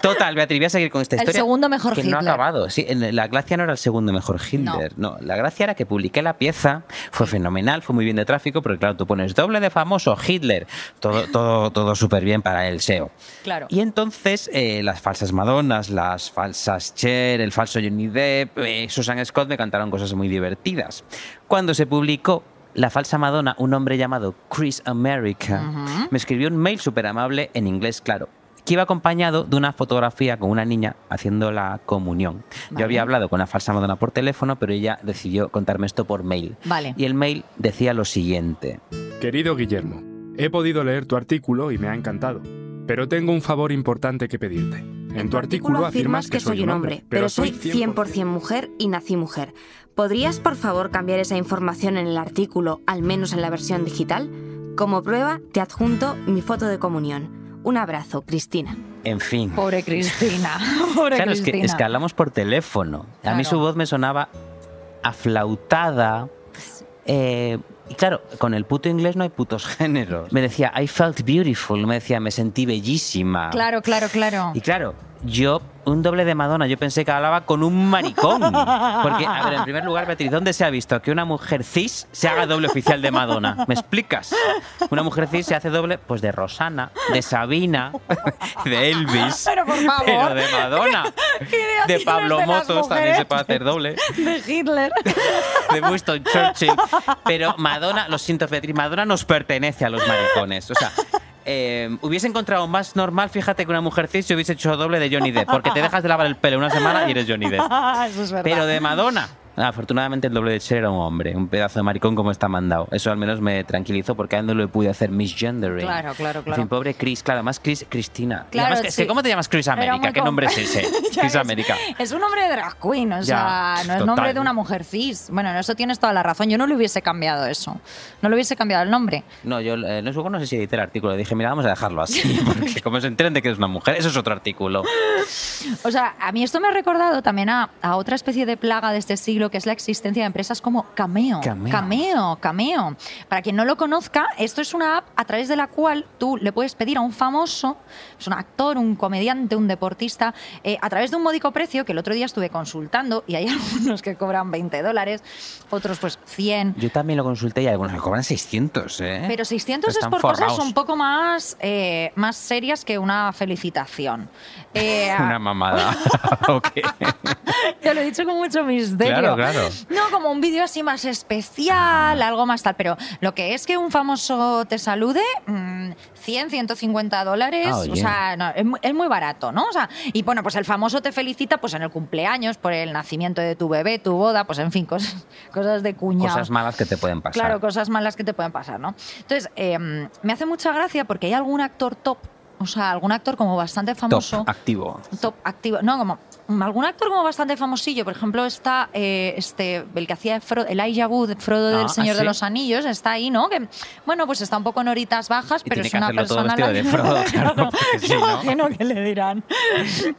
Total, Beatriz, voy a seguir con esta El historia. segundo mejor que no ha Hitler. acabado. Sí, la gracia no era el segundo mejor Hitler. No. la gracia era que publiqué la pieza, fue fenomenal, fue muy bien de tráfico, porque claro, tú pones doble de famoso Hitler, todo, todo, todo súper bien para el SEO. Claro. Y entonces eh, las falsas Madonas, las falsas Cher, el falso Johnny Depp, eh, Susan Scott me cantaron cosas muy divertidas. Cuando se publicó la falsa Madonna, un hombre llamado Chris America me escribió un mail súper amable en inglés, claro. Que iba acompañado de una fotografía con una niña haciendo la comunión. Vale. Yo había hablado con la falsa Madonna por teléfono, pero ella decidió contarme esto por mail. Vale. Y el mail decía lo siguiente. Querido Guillermo, he podido leer tu artículo y me ha encantado, pero tengo un favor importante que pedirte. En, tu artículo afirmas que soy un hombre, pero soy 100% mujer y nací mujer. ¿Podrías, por favor, cambiar esa información en el artículo, al menos en la versión digital? Como prueba, te adjunto mi foto de comunión. Un abrazo, Cristina. En fin. Pobre Cristina. Pobre Claro, es que, Cristina. es que hablamos por teléfono. A mí su voz me sonaba aflautada. eh, y claro, con el puto inglés no hay putos géneros. Me decía, I felt beautiful. Me decía, me sentí bellísima. Claro, claro, claro. Y claro, yo, un doble de Madonna, yo pensé que hablaba con un maricón. Porque, a ver, en primer lugar, Beatriz, ¿dónde se ha visto que una mujer cis se haga doble oficial de Madonna? ¿Me explicas? Una mujer cis se hace doble, pues de Rosana, de Sabina, de Elvis. Pero por favor. Pero de Madonna. idea De Pablo de Motos también se puede hacer doble. De Hitler. De Winston Churchill. Pero Madonna, lo siento, Beatriz, Madonna nos pertenece a los maricones. O sea, eh, hubiese encontrado más normal, fíjate, que una mujer cis se hubiese hecho doble de Johnny Depp. Porque te dejas de lavar el pelo una semana y eres Johnny Depp. Eso es verdad. Pero de Madonna. Afortunadamente el doble de Cher era un hombre, un pedazo de maricón como está mandado. Eso al menos me tranquilizó porque a él no le pude hacer misgendering. Claro, claro, En claro. fin, pobre Chris, claro, más Chris, Cristina. Claro, además, es sí. ¿cómo te llamas Chris América? ¿Qué nombre es ese? Chris es- América. Es un nombre de drag queen, o Ya, sea, no es total. nombre de una mujer cis. Bueno, en eso tienes toda la razón. Yo no le hubiese cambiado eso. No le hubiese cambiado el nombre. No, yo eh, no, no sé si edité el artículo. Dije, mira, vamos a dejarlo así. Porque como se enteren de que eres una mujer, eso es otro artículo. O sea, a mí esto me ha recordado también a, a otra especie de plaga de este siglo, que es la existencia de empresas como Cameo. Cameo. Cameo, Cameo. Para quien no lo conozca, esto es una app a través de la cual tú le puedes pedir a un famoso, es un actor, un comediante, un deportista, eh, a través de un módico precio que el otro día estuve consultando y hay algunos que cobran 20 dólares, otros pues 100. Yo también lo consulté y algunos me cobran 600, ¿eh? Pero 600 es Están por cosas un poco más, eh, más serias que una felicitación. Eh, Una mamada. Te lo he dicho con mucho misterio. Claro, claro. No, como un vídeo así más especial, algo más tal. Pero lo que es que un famoso te salude, mm, 100, 150 dólares, Ah, o sea, no, es, muy, es muy barato, ¿no? O sea, y bueno, pues el famoso te felicita pues en el cumpleaños, por el nacimiento de tu bebé, tu boda, pues en fin, cosas, cosas de cuñado. Cosas malas que te pueden pasar. Claro, cosas malas que te pueden pasar, ¿no? Entonces, eh, me hace mucha gracia porque hay algún actor top, o sea, algún actor como bastante famoso. Top, activo. Top activo. No, como mm, algún actor como bastante famosillo. Por ejemplo, está eh, este, el que hacía de Frodo, Elijah Wood, Frodo Ah, del Señor ¿ah, de sí? los Anillos, está ahí, ¿no? Que, bueno, pues está un poco en horitas bajas, Y pero es una todo persona... la vestido de que- Frodo, claro, porque sí, Yo ¿no? imagino que le dirán.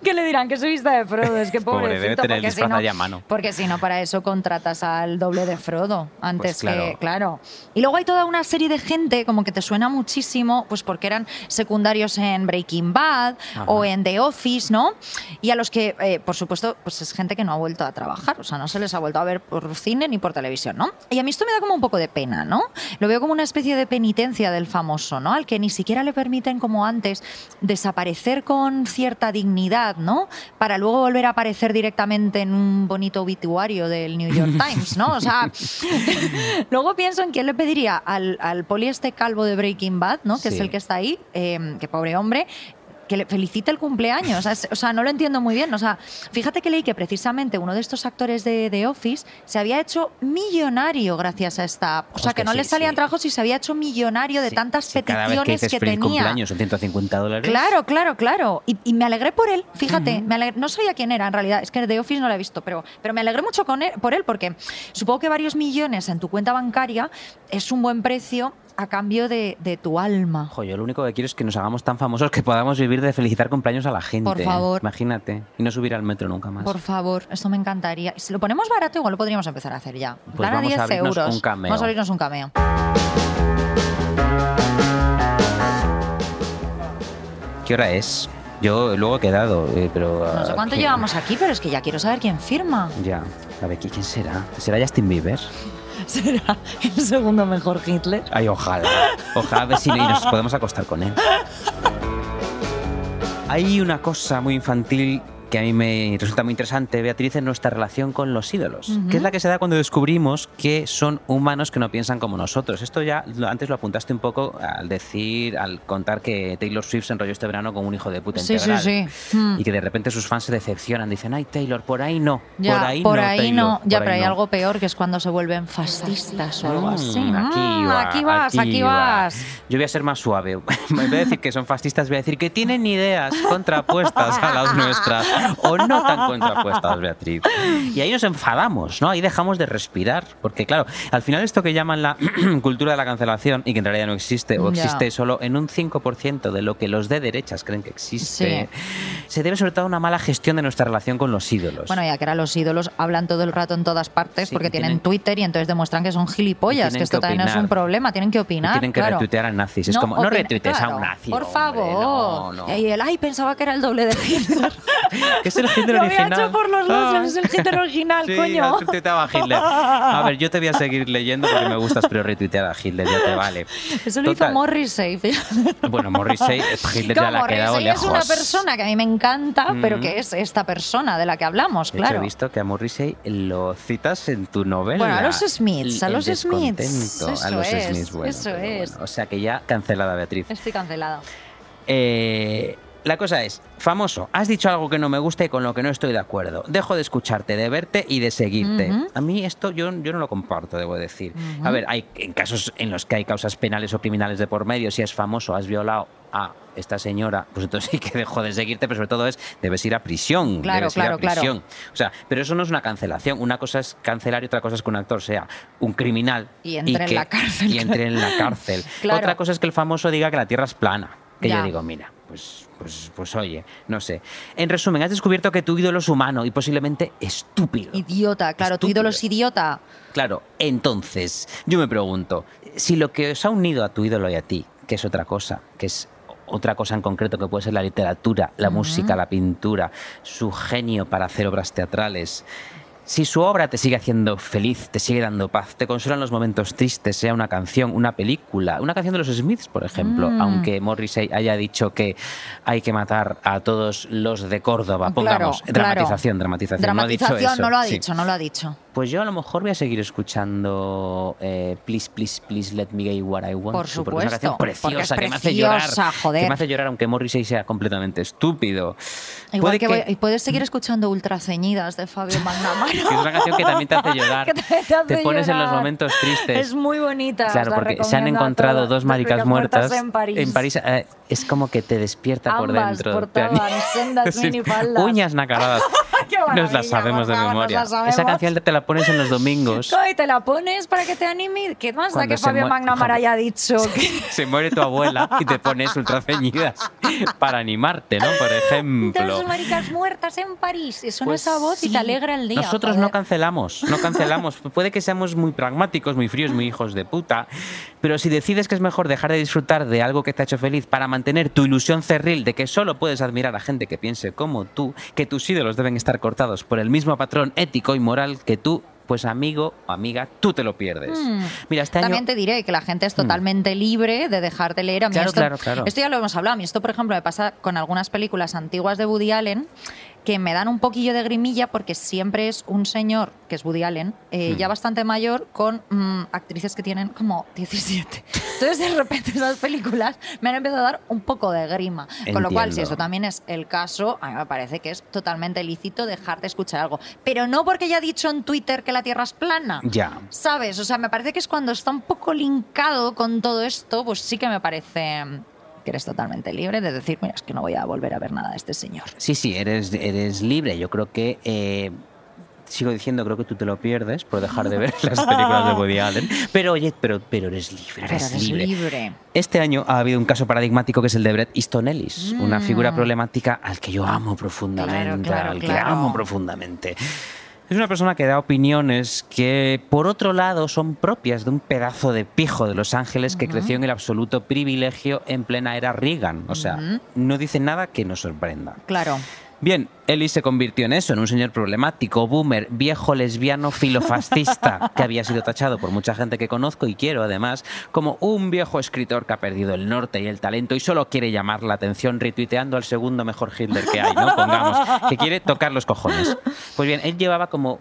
Que le dirán que se vista de Frodo. Es que Pobre, debe tener el porque si disfraz no- mano. Porque si no, para eso contratas al doble de Frodo. Antes Pues claro. que, claro. Y luego hay toda una serie de gente como que te suena muchísimo, pues porque eran secundarios en Breaking Bad Ajá. o en The Office, ¿no? Y a los que, eh, por supuesto, pues es gente que no ha vuelto a trabajar, o sea, no se les ha vuelto a ver por cine ni por televisión, ¿no? Y a mí esto me da como un poco de pena, ¿no? Lo veo como una especie de penitencia del famoso, ¿no? Al que ni siquiera le permiten, como antes, desaparecer con cierta dignidad, ¿no? Para luego volver a aparecer directamente en un bonito obituario del New York Times, ¿no? O sea, luego pienso en quién le pediría al, al poli este calvo de Breaking Bad, ¿no? Que es el que está ahí, eh, que pobre hombre, que le felicite el cumpleaños. O sea, es- o sea, no lo entiendo muy bien. O sea, fíjate que leí que precisamente uno de estos actores de The Office se había hecho millonario gracias a esta app. O sea, que, no sí, le salían sí. trabajos y se había hecho millonario de Sí, tantas sí, cada vez que peticiones dices que, feliz tenía. cumpleaños son 150 dólares. Claro, claro, claro. Y, y me alegré por él, fíjate, me alegré- no sabía quién era en realidad, es que The Office no lo he visto, pero, pero me alegré mucho con él, por él porque supongo que varios millones en tu cuenta bancaria es un buen precio a cambio de, de tu alma. Ojo, yo lo único que quiero es que nos hagamos tan famosos que podamos vivir de felicitar cumpleaños a la gente. Por favor. Imagínate. Y no subir al metro nunca más. Por favor, esto me encantaría. Si lo ponemos barato, igual lo podríamos empezar a hacer ya. Pues a vamos a 10 abrirnos euros. un cameo. Vamos a abrirnos un cameo. ¿Qué hora es? Yo luego he quedado, eh, pero... No sé ah, cuánto llevamos aquí, pero es que ya quiero saber quién firma. Ya. A ver, ¿qui- ¿quién será? ¿Será Justin Bieber? ¿Será el segundo mejor Hitler? Ay, ojalá. Ojalá a ver si y nos podemos acostar con él. Hay una cosa muy infantil que a mí me resulta muy interesante, Beatriz, es nuestra relación con los ídolos, Ujú. que es la que se da cuando descubrimos que son humanos que no piensan como nosotros. Esto ya antes lo apuntaste un poco al decir, al contar que Taylor Swift se enrolló este verano con un hijo de puta Sí, sí, integral. sí. Mm. Y que de repente sus fans se decepcionan, dicen, ay Taylor, por ahí no, Ya, por ahí por no, ahí Taylor, no. Ya, por pero ahí hay no". algo peor que es cuando se vuelven fascistas o algo Mm, así. aquí va, aquí vas, aquí, va. vas. Yo voy a ser más suave. En vez de decir que son fascistas, voy a decir que tienen ideas contrapuestas a las nuestras. O no tan contrapuestas, Beatriz. Y ahí nos enfadamos, ¿no? Ahí dejamos de respirar. Porque, claro, al final esto que llaman la cultura de la cancelación, y que en realidad no existe, o existe solo en un 5% de lo que los de derechas creen que existe, se debe sobre todo a una mala gestión de nuestra relación con los ídolos. Bueno, ya que ahora los ídolos hablan todo el rato en todas partes Sí, porque tienen, tienen- Twitter y entonces demuestran que son gilipollas, que esto que también es un problema, tienen que opinar. tienen que claro. retuitear a nazis. Es como, no retuitees a un nazi. Por hombre, favor. no, no. Y él, ay, pensaba que era el doble de Hitler. ¿Qué es el Hitler Lo había original? hecho por los dos, Ah. es el Hitler original, Sí, coño. a Hitler. A ver, yo te voy a seguir leyendo porque me gustas, pero retuitear a Hitler ya te vale. Eso lo hizo Total. Morrissey. fíjate. Bueno, Morrissey, Hitler ya le ha quedado Morrissey lejos. es una persona que a mí me encanta, pero Mm. que es esta persona de la que hablamos, claro. he visto que a Morrissey lo citas en tu novela. Bueno, a los Smiths, a El los Smiths. Eso a los es, Smiths, bueno, eso pero es. bueno. O sea que ya cancelada, Beatriz. Estoy cancelada. Eh, la cosa es, famoso, has dicho algo que no me gusta y con lo que no estoy de acuerdo. Dejo de escucharte, de verte y de seguirte. A mí esto yo, yo no lo comparto, debo decir. A ver, hay en casos en los que hay causas penales o criminales de por medio, si es famoso, has violado a esta señora, pues entonces sí que dejo de seguirte, pero sobre todo es, debes ir a prisión. Claro, debes ir claro, a claro. prisión. O sea, pero eso no es una cancelación. Una cosa es cancelar y otra cosa es que un actor sea un criminal Y entre en que- la cárcel, Y entre en la cárcel. Claro. Otra cosa es que el famoso diga que la Tierra es plana. Que Ya. yo digo, mira, pues, pues, pues oye, no sé. En resumen, has descubierto que tu ídolo es humano y posiblemente estúpido. Idiota, claro, tu ídolo es idiota. Claro, entonces, yo me pregunto, si lo que os ha unido a tu ídolo y a ti, que es otra cosa, que es otra cosa en concreto que puede ser la literatura, la música, la pintura, su genio para hacer obras teatrales, si su obra te sigue haciendo feliz, te sigue dando paz, te consuela en los momentos tristes, sea una canción, una película, una canción de los Smiths, por ejemplo, Mm. aunque Morrissey haya dicho que hay que matar a todos los de Córdoba, pongamos, Claro, claro. dramatización, dramatización, no ha dicho Dramatización eso, no lo ha sí. dicho, no lo ha dicho. Pues yo a lo mejor voy a seguir escuchando eh, Please, Please, Please Let Me Get What I Want. Por to, porque es una supuesto, canción porque es preciosa que me hace llorar. preciosa, joder. Que me hace llorar aunque Morrissey sea completamente estúpido. Igual Puede que, que- voy- puedes seguir escuchando Ultraceñidas de Fabio Magnamara. Que es una canción que también te hace llorar. Te hace pones en los llorar. momentos tristes. Es muy bonita. Claro, la porque se han encontrado todas. dos maricas muertas, en París. eh, es como que te despierta por Ambas dentro. portaban sendas Sí, minifaldas. Uñas nacaradas. Nos las sabemos de memoria. sabemos. Esa canción te la pones en los domingos. Y te la pones para que te anime. ¿Qué más da Cuando que se Fabio Magnamara haya dicho? que- se muere tu abuela y te pones ultraceñidas para animarte, ¿no? Por ejemplo. Dos maricas muertas en París. Y suena Pues esa voz y sí. te alegra el día. Nosotros joder. no cancelamos, no cancelamos. Puede que seamos muy pragmáticos, muy fríos, muy hijos de puta, pero si decides que es mejor dejar de disfrutar de algo que te ha hecho feliz para mantener tu ilusión cerril de que solo puedes admirar a gente que piense como tú, que tus ídolos deben estar cortados por el mismo patrón ético y moral que tú, pues amigo o amiga, tú te lo pierdes. Mm. Mira, este año... También te diré que la gente es totalmente libre de dejar de leer. A mí Claro, esto, claro, claro. esto ya lo hemos hablado. A mí esto, por ejemplo, me pasa con algunas películas antiguas de Woody Allen que me dan un poquillo de grimilla porque siempre es un señor, que es Woody Allen, eh, Hmm. ya bastante mayor, con mm, actrices que tienen como 17. Entonces, de repente, esas películas me han empezado a dar un poco de grima. Con lo cual, si eso también es el caso, a mí me parece que es totalmente lícito dejar de escuchar algo. Pero no porque haya dicho en Twitter que la Tierra es plana. Ya. ¿Sabes? O sea, me parece que es cuando está un poco linkado con todo esto, pues sí que me parece que eres totalmente libre de decir, mira, es que no voy a volver a ver nada de este señor. Sí, sí, eres, eres libre. Yo creo que. eh, sigo diciendo, creo que tú te lo pierdes por dejar de ver las películas de Woody Allen. Pero oye, pero, pero eres libre, Pero eres libre. libre. Este año ha habido un caso paradigmático que es el de Bret Easton Ellis, una Mm. figura problemática al que yo amo profundamente, Claro, claro, al que claro. amo profundamente. Es una persona que da opiniones que, por otro lado, son propias de un pedazo de pijo de Los Ángeles que creció en el absoluto privilegio en plena era Reagan. O sea, no dice nada que nos sorprenda. Claro. Bien, Eli se convirtió en eso, en un señor problemático, boomer, viejo lesbiano filofascista, que había sido tachado por mucha gente que conozco y quiero además, como un viejo escritor que ha perdido el norte y el talento y solo quiere llamar la atención retuiteando al segundo mejor Hitler que hay, ¿no? Pongamos, que quiere tocar los cojones. Pues bien, él llevaba como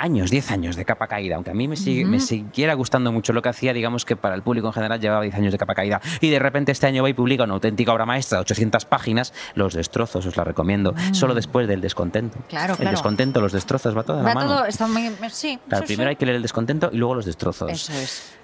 años, 10 años de capa caída, aunque a mí me, sigue, me siguiera gustando mucho lo que hacía, digamos que para el público en general llevaba 10 años de capa caída. Y de repente este año va y publica una auténtica obra maestra de 800 páginas, Los destrozos, os la recomiendo, solo después del descontento. Claro, El claro. descontento, los destrozos, va todo de Va la mano. todo, está muy, sí, Claro, primero sí. hay que leer el descontento y luego los destrozos. Eso es.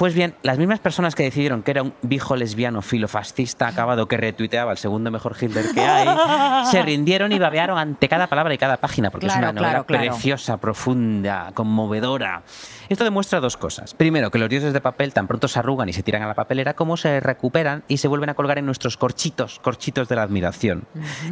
Pues bien, las mismas personas que decidieron que era un viejo lesbiano filofascista acabado que retuiteaba el segundo mejor Hitler que hay, se rindieron y babearon ante cada palabra y cada página, porque es Claro, una novela claro, claro. preciosa, profunda, conmovedora. Esto demuestra dos cosas. Primero, que los dioses de papel tan pronto se arrugan y se tiran a la papelera como se recuperan y se vuelven a colgar en nuestros corchitos, corchitos de la admiración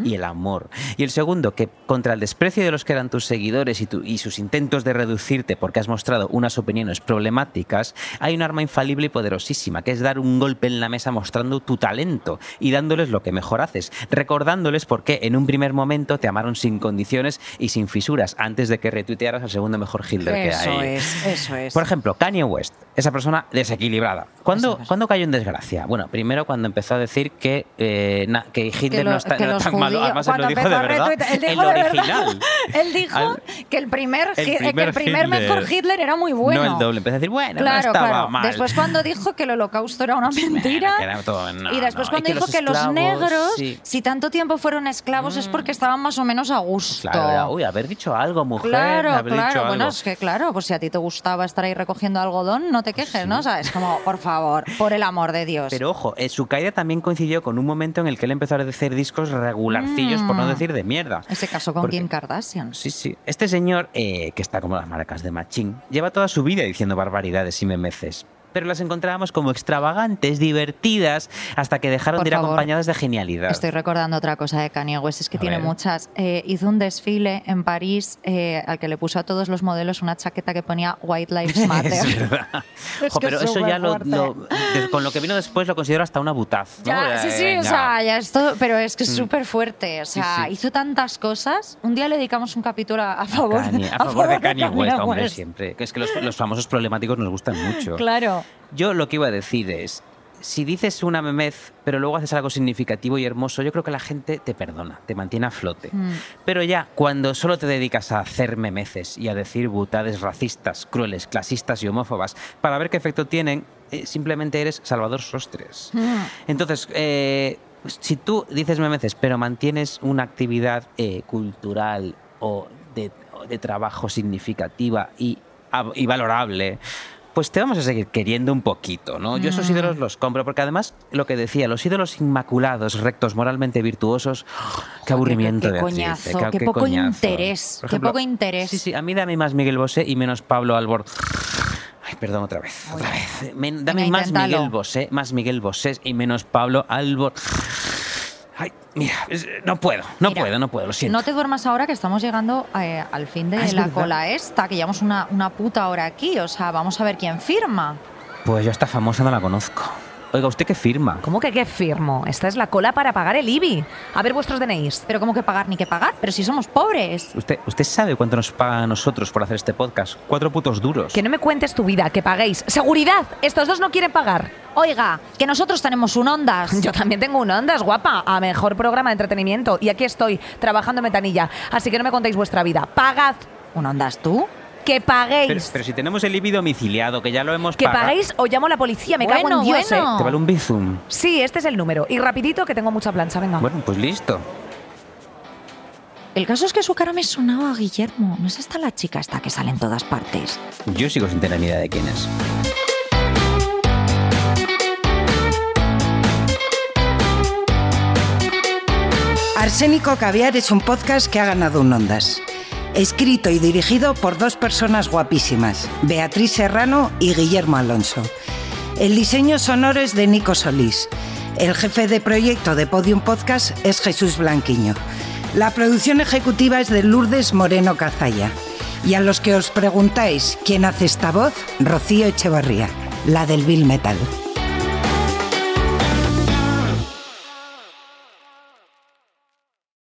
y el amor. Y el segundo, que contra el desprecio de los que eran tus seguidores y, tu- y sus intentos de reducirte porque has mostrado unas opiniones problemáticas, hay un arma infalible y poderosísima, que es dar un golpe en la mesa mostrando tu talento y dándoles lo que mejor haces, recordándoles por qué en un primer momento te amaron sin condiciones y sin fisuras antes de que retuitearas al segundo mejor Hitler que Eso hay. es, eso es. Por ejemplo, Kanye West, esa persona desequilibrada. ¿Cuándo, ¿cuándo cayó en desgracia? Bueno, primero cuando empezó a decir que, eh, na- que Hitler lo- no, está, que no tan malo. judíos- Además, él lo dijo de empezó verdad. él dijo el de verdad. original. Él dijo Al- que el primer, el Hi- que primer el primer Hitler. mejor Hitler era muy bueno. No el doble. Empecé a decir, bueno, no Claro, estaba claro. mal. Después cuando dijo que el holocausto era una mentira. que era todo- no, y después no. cuando Y que dijo los que los esclavos, negros, sí. si tanto tiempo fueron esclavos, es porque estaban más o menos a gusto. Claro, uy, haber dicho algo, mujer. Claro, haber dicho claro. Bueno, algo. es que claro, pues si a ti te gustaba estar ahí recogiendo algodón, no te quejes, ¿no? O sea, es como, por favor, por el amor de Dios. Pero ojo, eh, su caída también coincidió con un momento en el que él empezó a hacer discos regularcillos, por no Mm. decir de mierda. Ese caso con Porque- Kim Kardashian. Sí, sí. Este señor, eh, que está como las marcas de Machín, lleva toda su vida diciendo barbaridades y memeces. Pero las encontrábamos como extravagantes, divertidas, hasta que dejaron Por de ir favor. acompañadas de genialidad. Estoy recordando otra cosa de Kanye West, es que A tiene ver. muchas. Eh, hizo un desfile en París eh, al que le puso a todos los modelos una chaqueta que ponía White Lives Matter. Es verdad. Es Jo, pero es eso ya lo, con lo que vino después lo considero hasta una butaz. ¿no? Ya, sí, sí, Venga. o sea, ya es todo, pero es que es Mm. súper fuerte. O sea, sí. hizo tantas cosas. Un día le dedicamos un capítulo a, a favor, Kanye, a favor de Kanye West, hombre, siempre. Que es que los, los famosos problemáticos nos gustan mucho. Claro. Yo lo que iba a decir es, si dices una memez, pero luego haces algo significativo y hermoso, yo creo que la gente te perdona, te mantiene a flote. Mm. Pero ya, cuando solo te dedicas a hacer memeces y a decir butades racistas, crueles, clasistas y homófobas, para ver qué efecto tienen, eh, simplemente eres Salvador Sostres. Mm. Entonces, eh, si tú dices memeces, pero mantienes una actividad eh, cultural o de, o de trabajo significativa y valorable, pues te vamos a seguir queriendo un poquito, ¿no? Yo esos Mm. ídolos los compro, porque además, lo que decía, los ídolos inmaculados, rectos, moralmente virtuosos, qué aburrimiento qué de decirte, coñazo, qué poco interés, qué poco interés. Sí, sí, a mí dame más Miguel Bosé y menos Pablo Albor. Ay, perdón, otra vez, otra vez. Dame más. Miguel Bosé, más Miguel Bosé y menos Pablo Albor. Ay, mira, no puedo, no Mira, puedo, no puedo, lo siento. No te duermas ahora que estamos llegando eh, al fin de Ah, la verdad. cola esta, que llevamos una, una puta hora aquí. O sea, vamos a ver quién firma. Pues yo esta famosa no la conozco. Oiga, ¿usted qué firma? ¿Cómo que qué firmo? Esta es la cola para pagar el IBI. A ver vuestros DNIs. Pero ¿cómo que pagar ni que pagar? Pero si somos pobres. ¿Usted, ¿Usted sabe cuánto nos pagan a nosotros por hacer este podcast? Cuatro putos duros. Que no me cuentes tu vida, que paguéis. ¡Seguridad! Estos dos no quieren pagar. Oiga, que nosotros tenemos un Ondas. Yo también tengo un Ondas, guapa, a mejor programa de entretenimiento. Y aquí estoy, trabajando en ventanilla. Así que no me contéis vuestra vida. ¡Pagad! ¿Un Ondas tú? ¡Que paguéis! pero si tenemos el IBI domiciliado, que ya lo hemos que pagado. paguéis o llamo a la policía, me cago en Dios, bueno. ¿eh? ¿Te vale un bizum? Sí, este es el número. Y rapidito que tengo mucha plancha, venga. Bueno, pues listo. El caso es que su cara me sonaba a Guillermo. ¿No es esta la chica esta que sale en todas partes? Yo sigo sin tener ni idea de quién es. Arsénico Caviar es un podcast que ha ganado un Ondas. Escrito y dirigido por dos personas guapísimas, Beatriz Serrano y Guillermo Alonso. El diseño sonoro es de Nico Solís. El jefe de proyecto de Podium Podcast es Jesús Blanquiño. La producción ejecutiva es de Lourdes Moreno Cazalla. Y a los que os preguntáis quién hace esta voz, Rocío Echevarría, la del Bill Metal.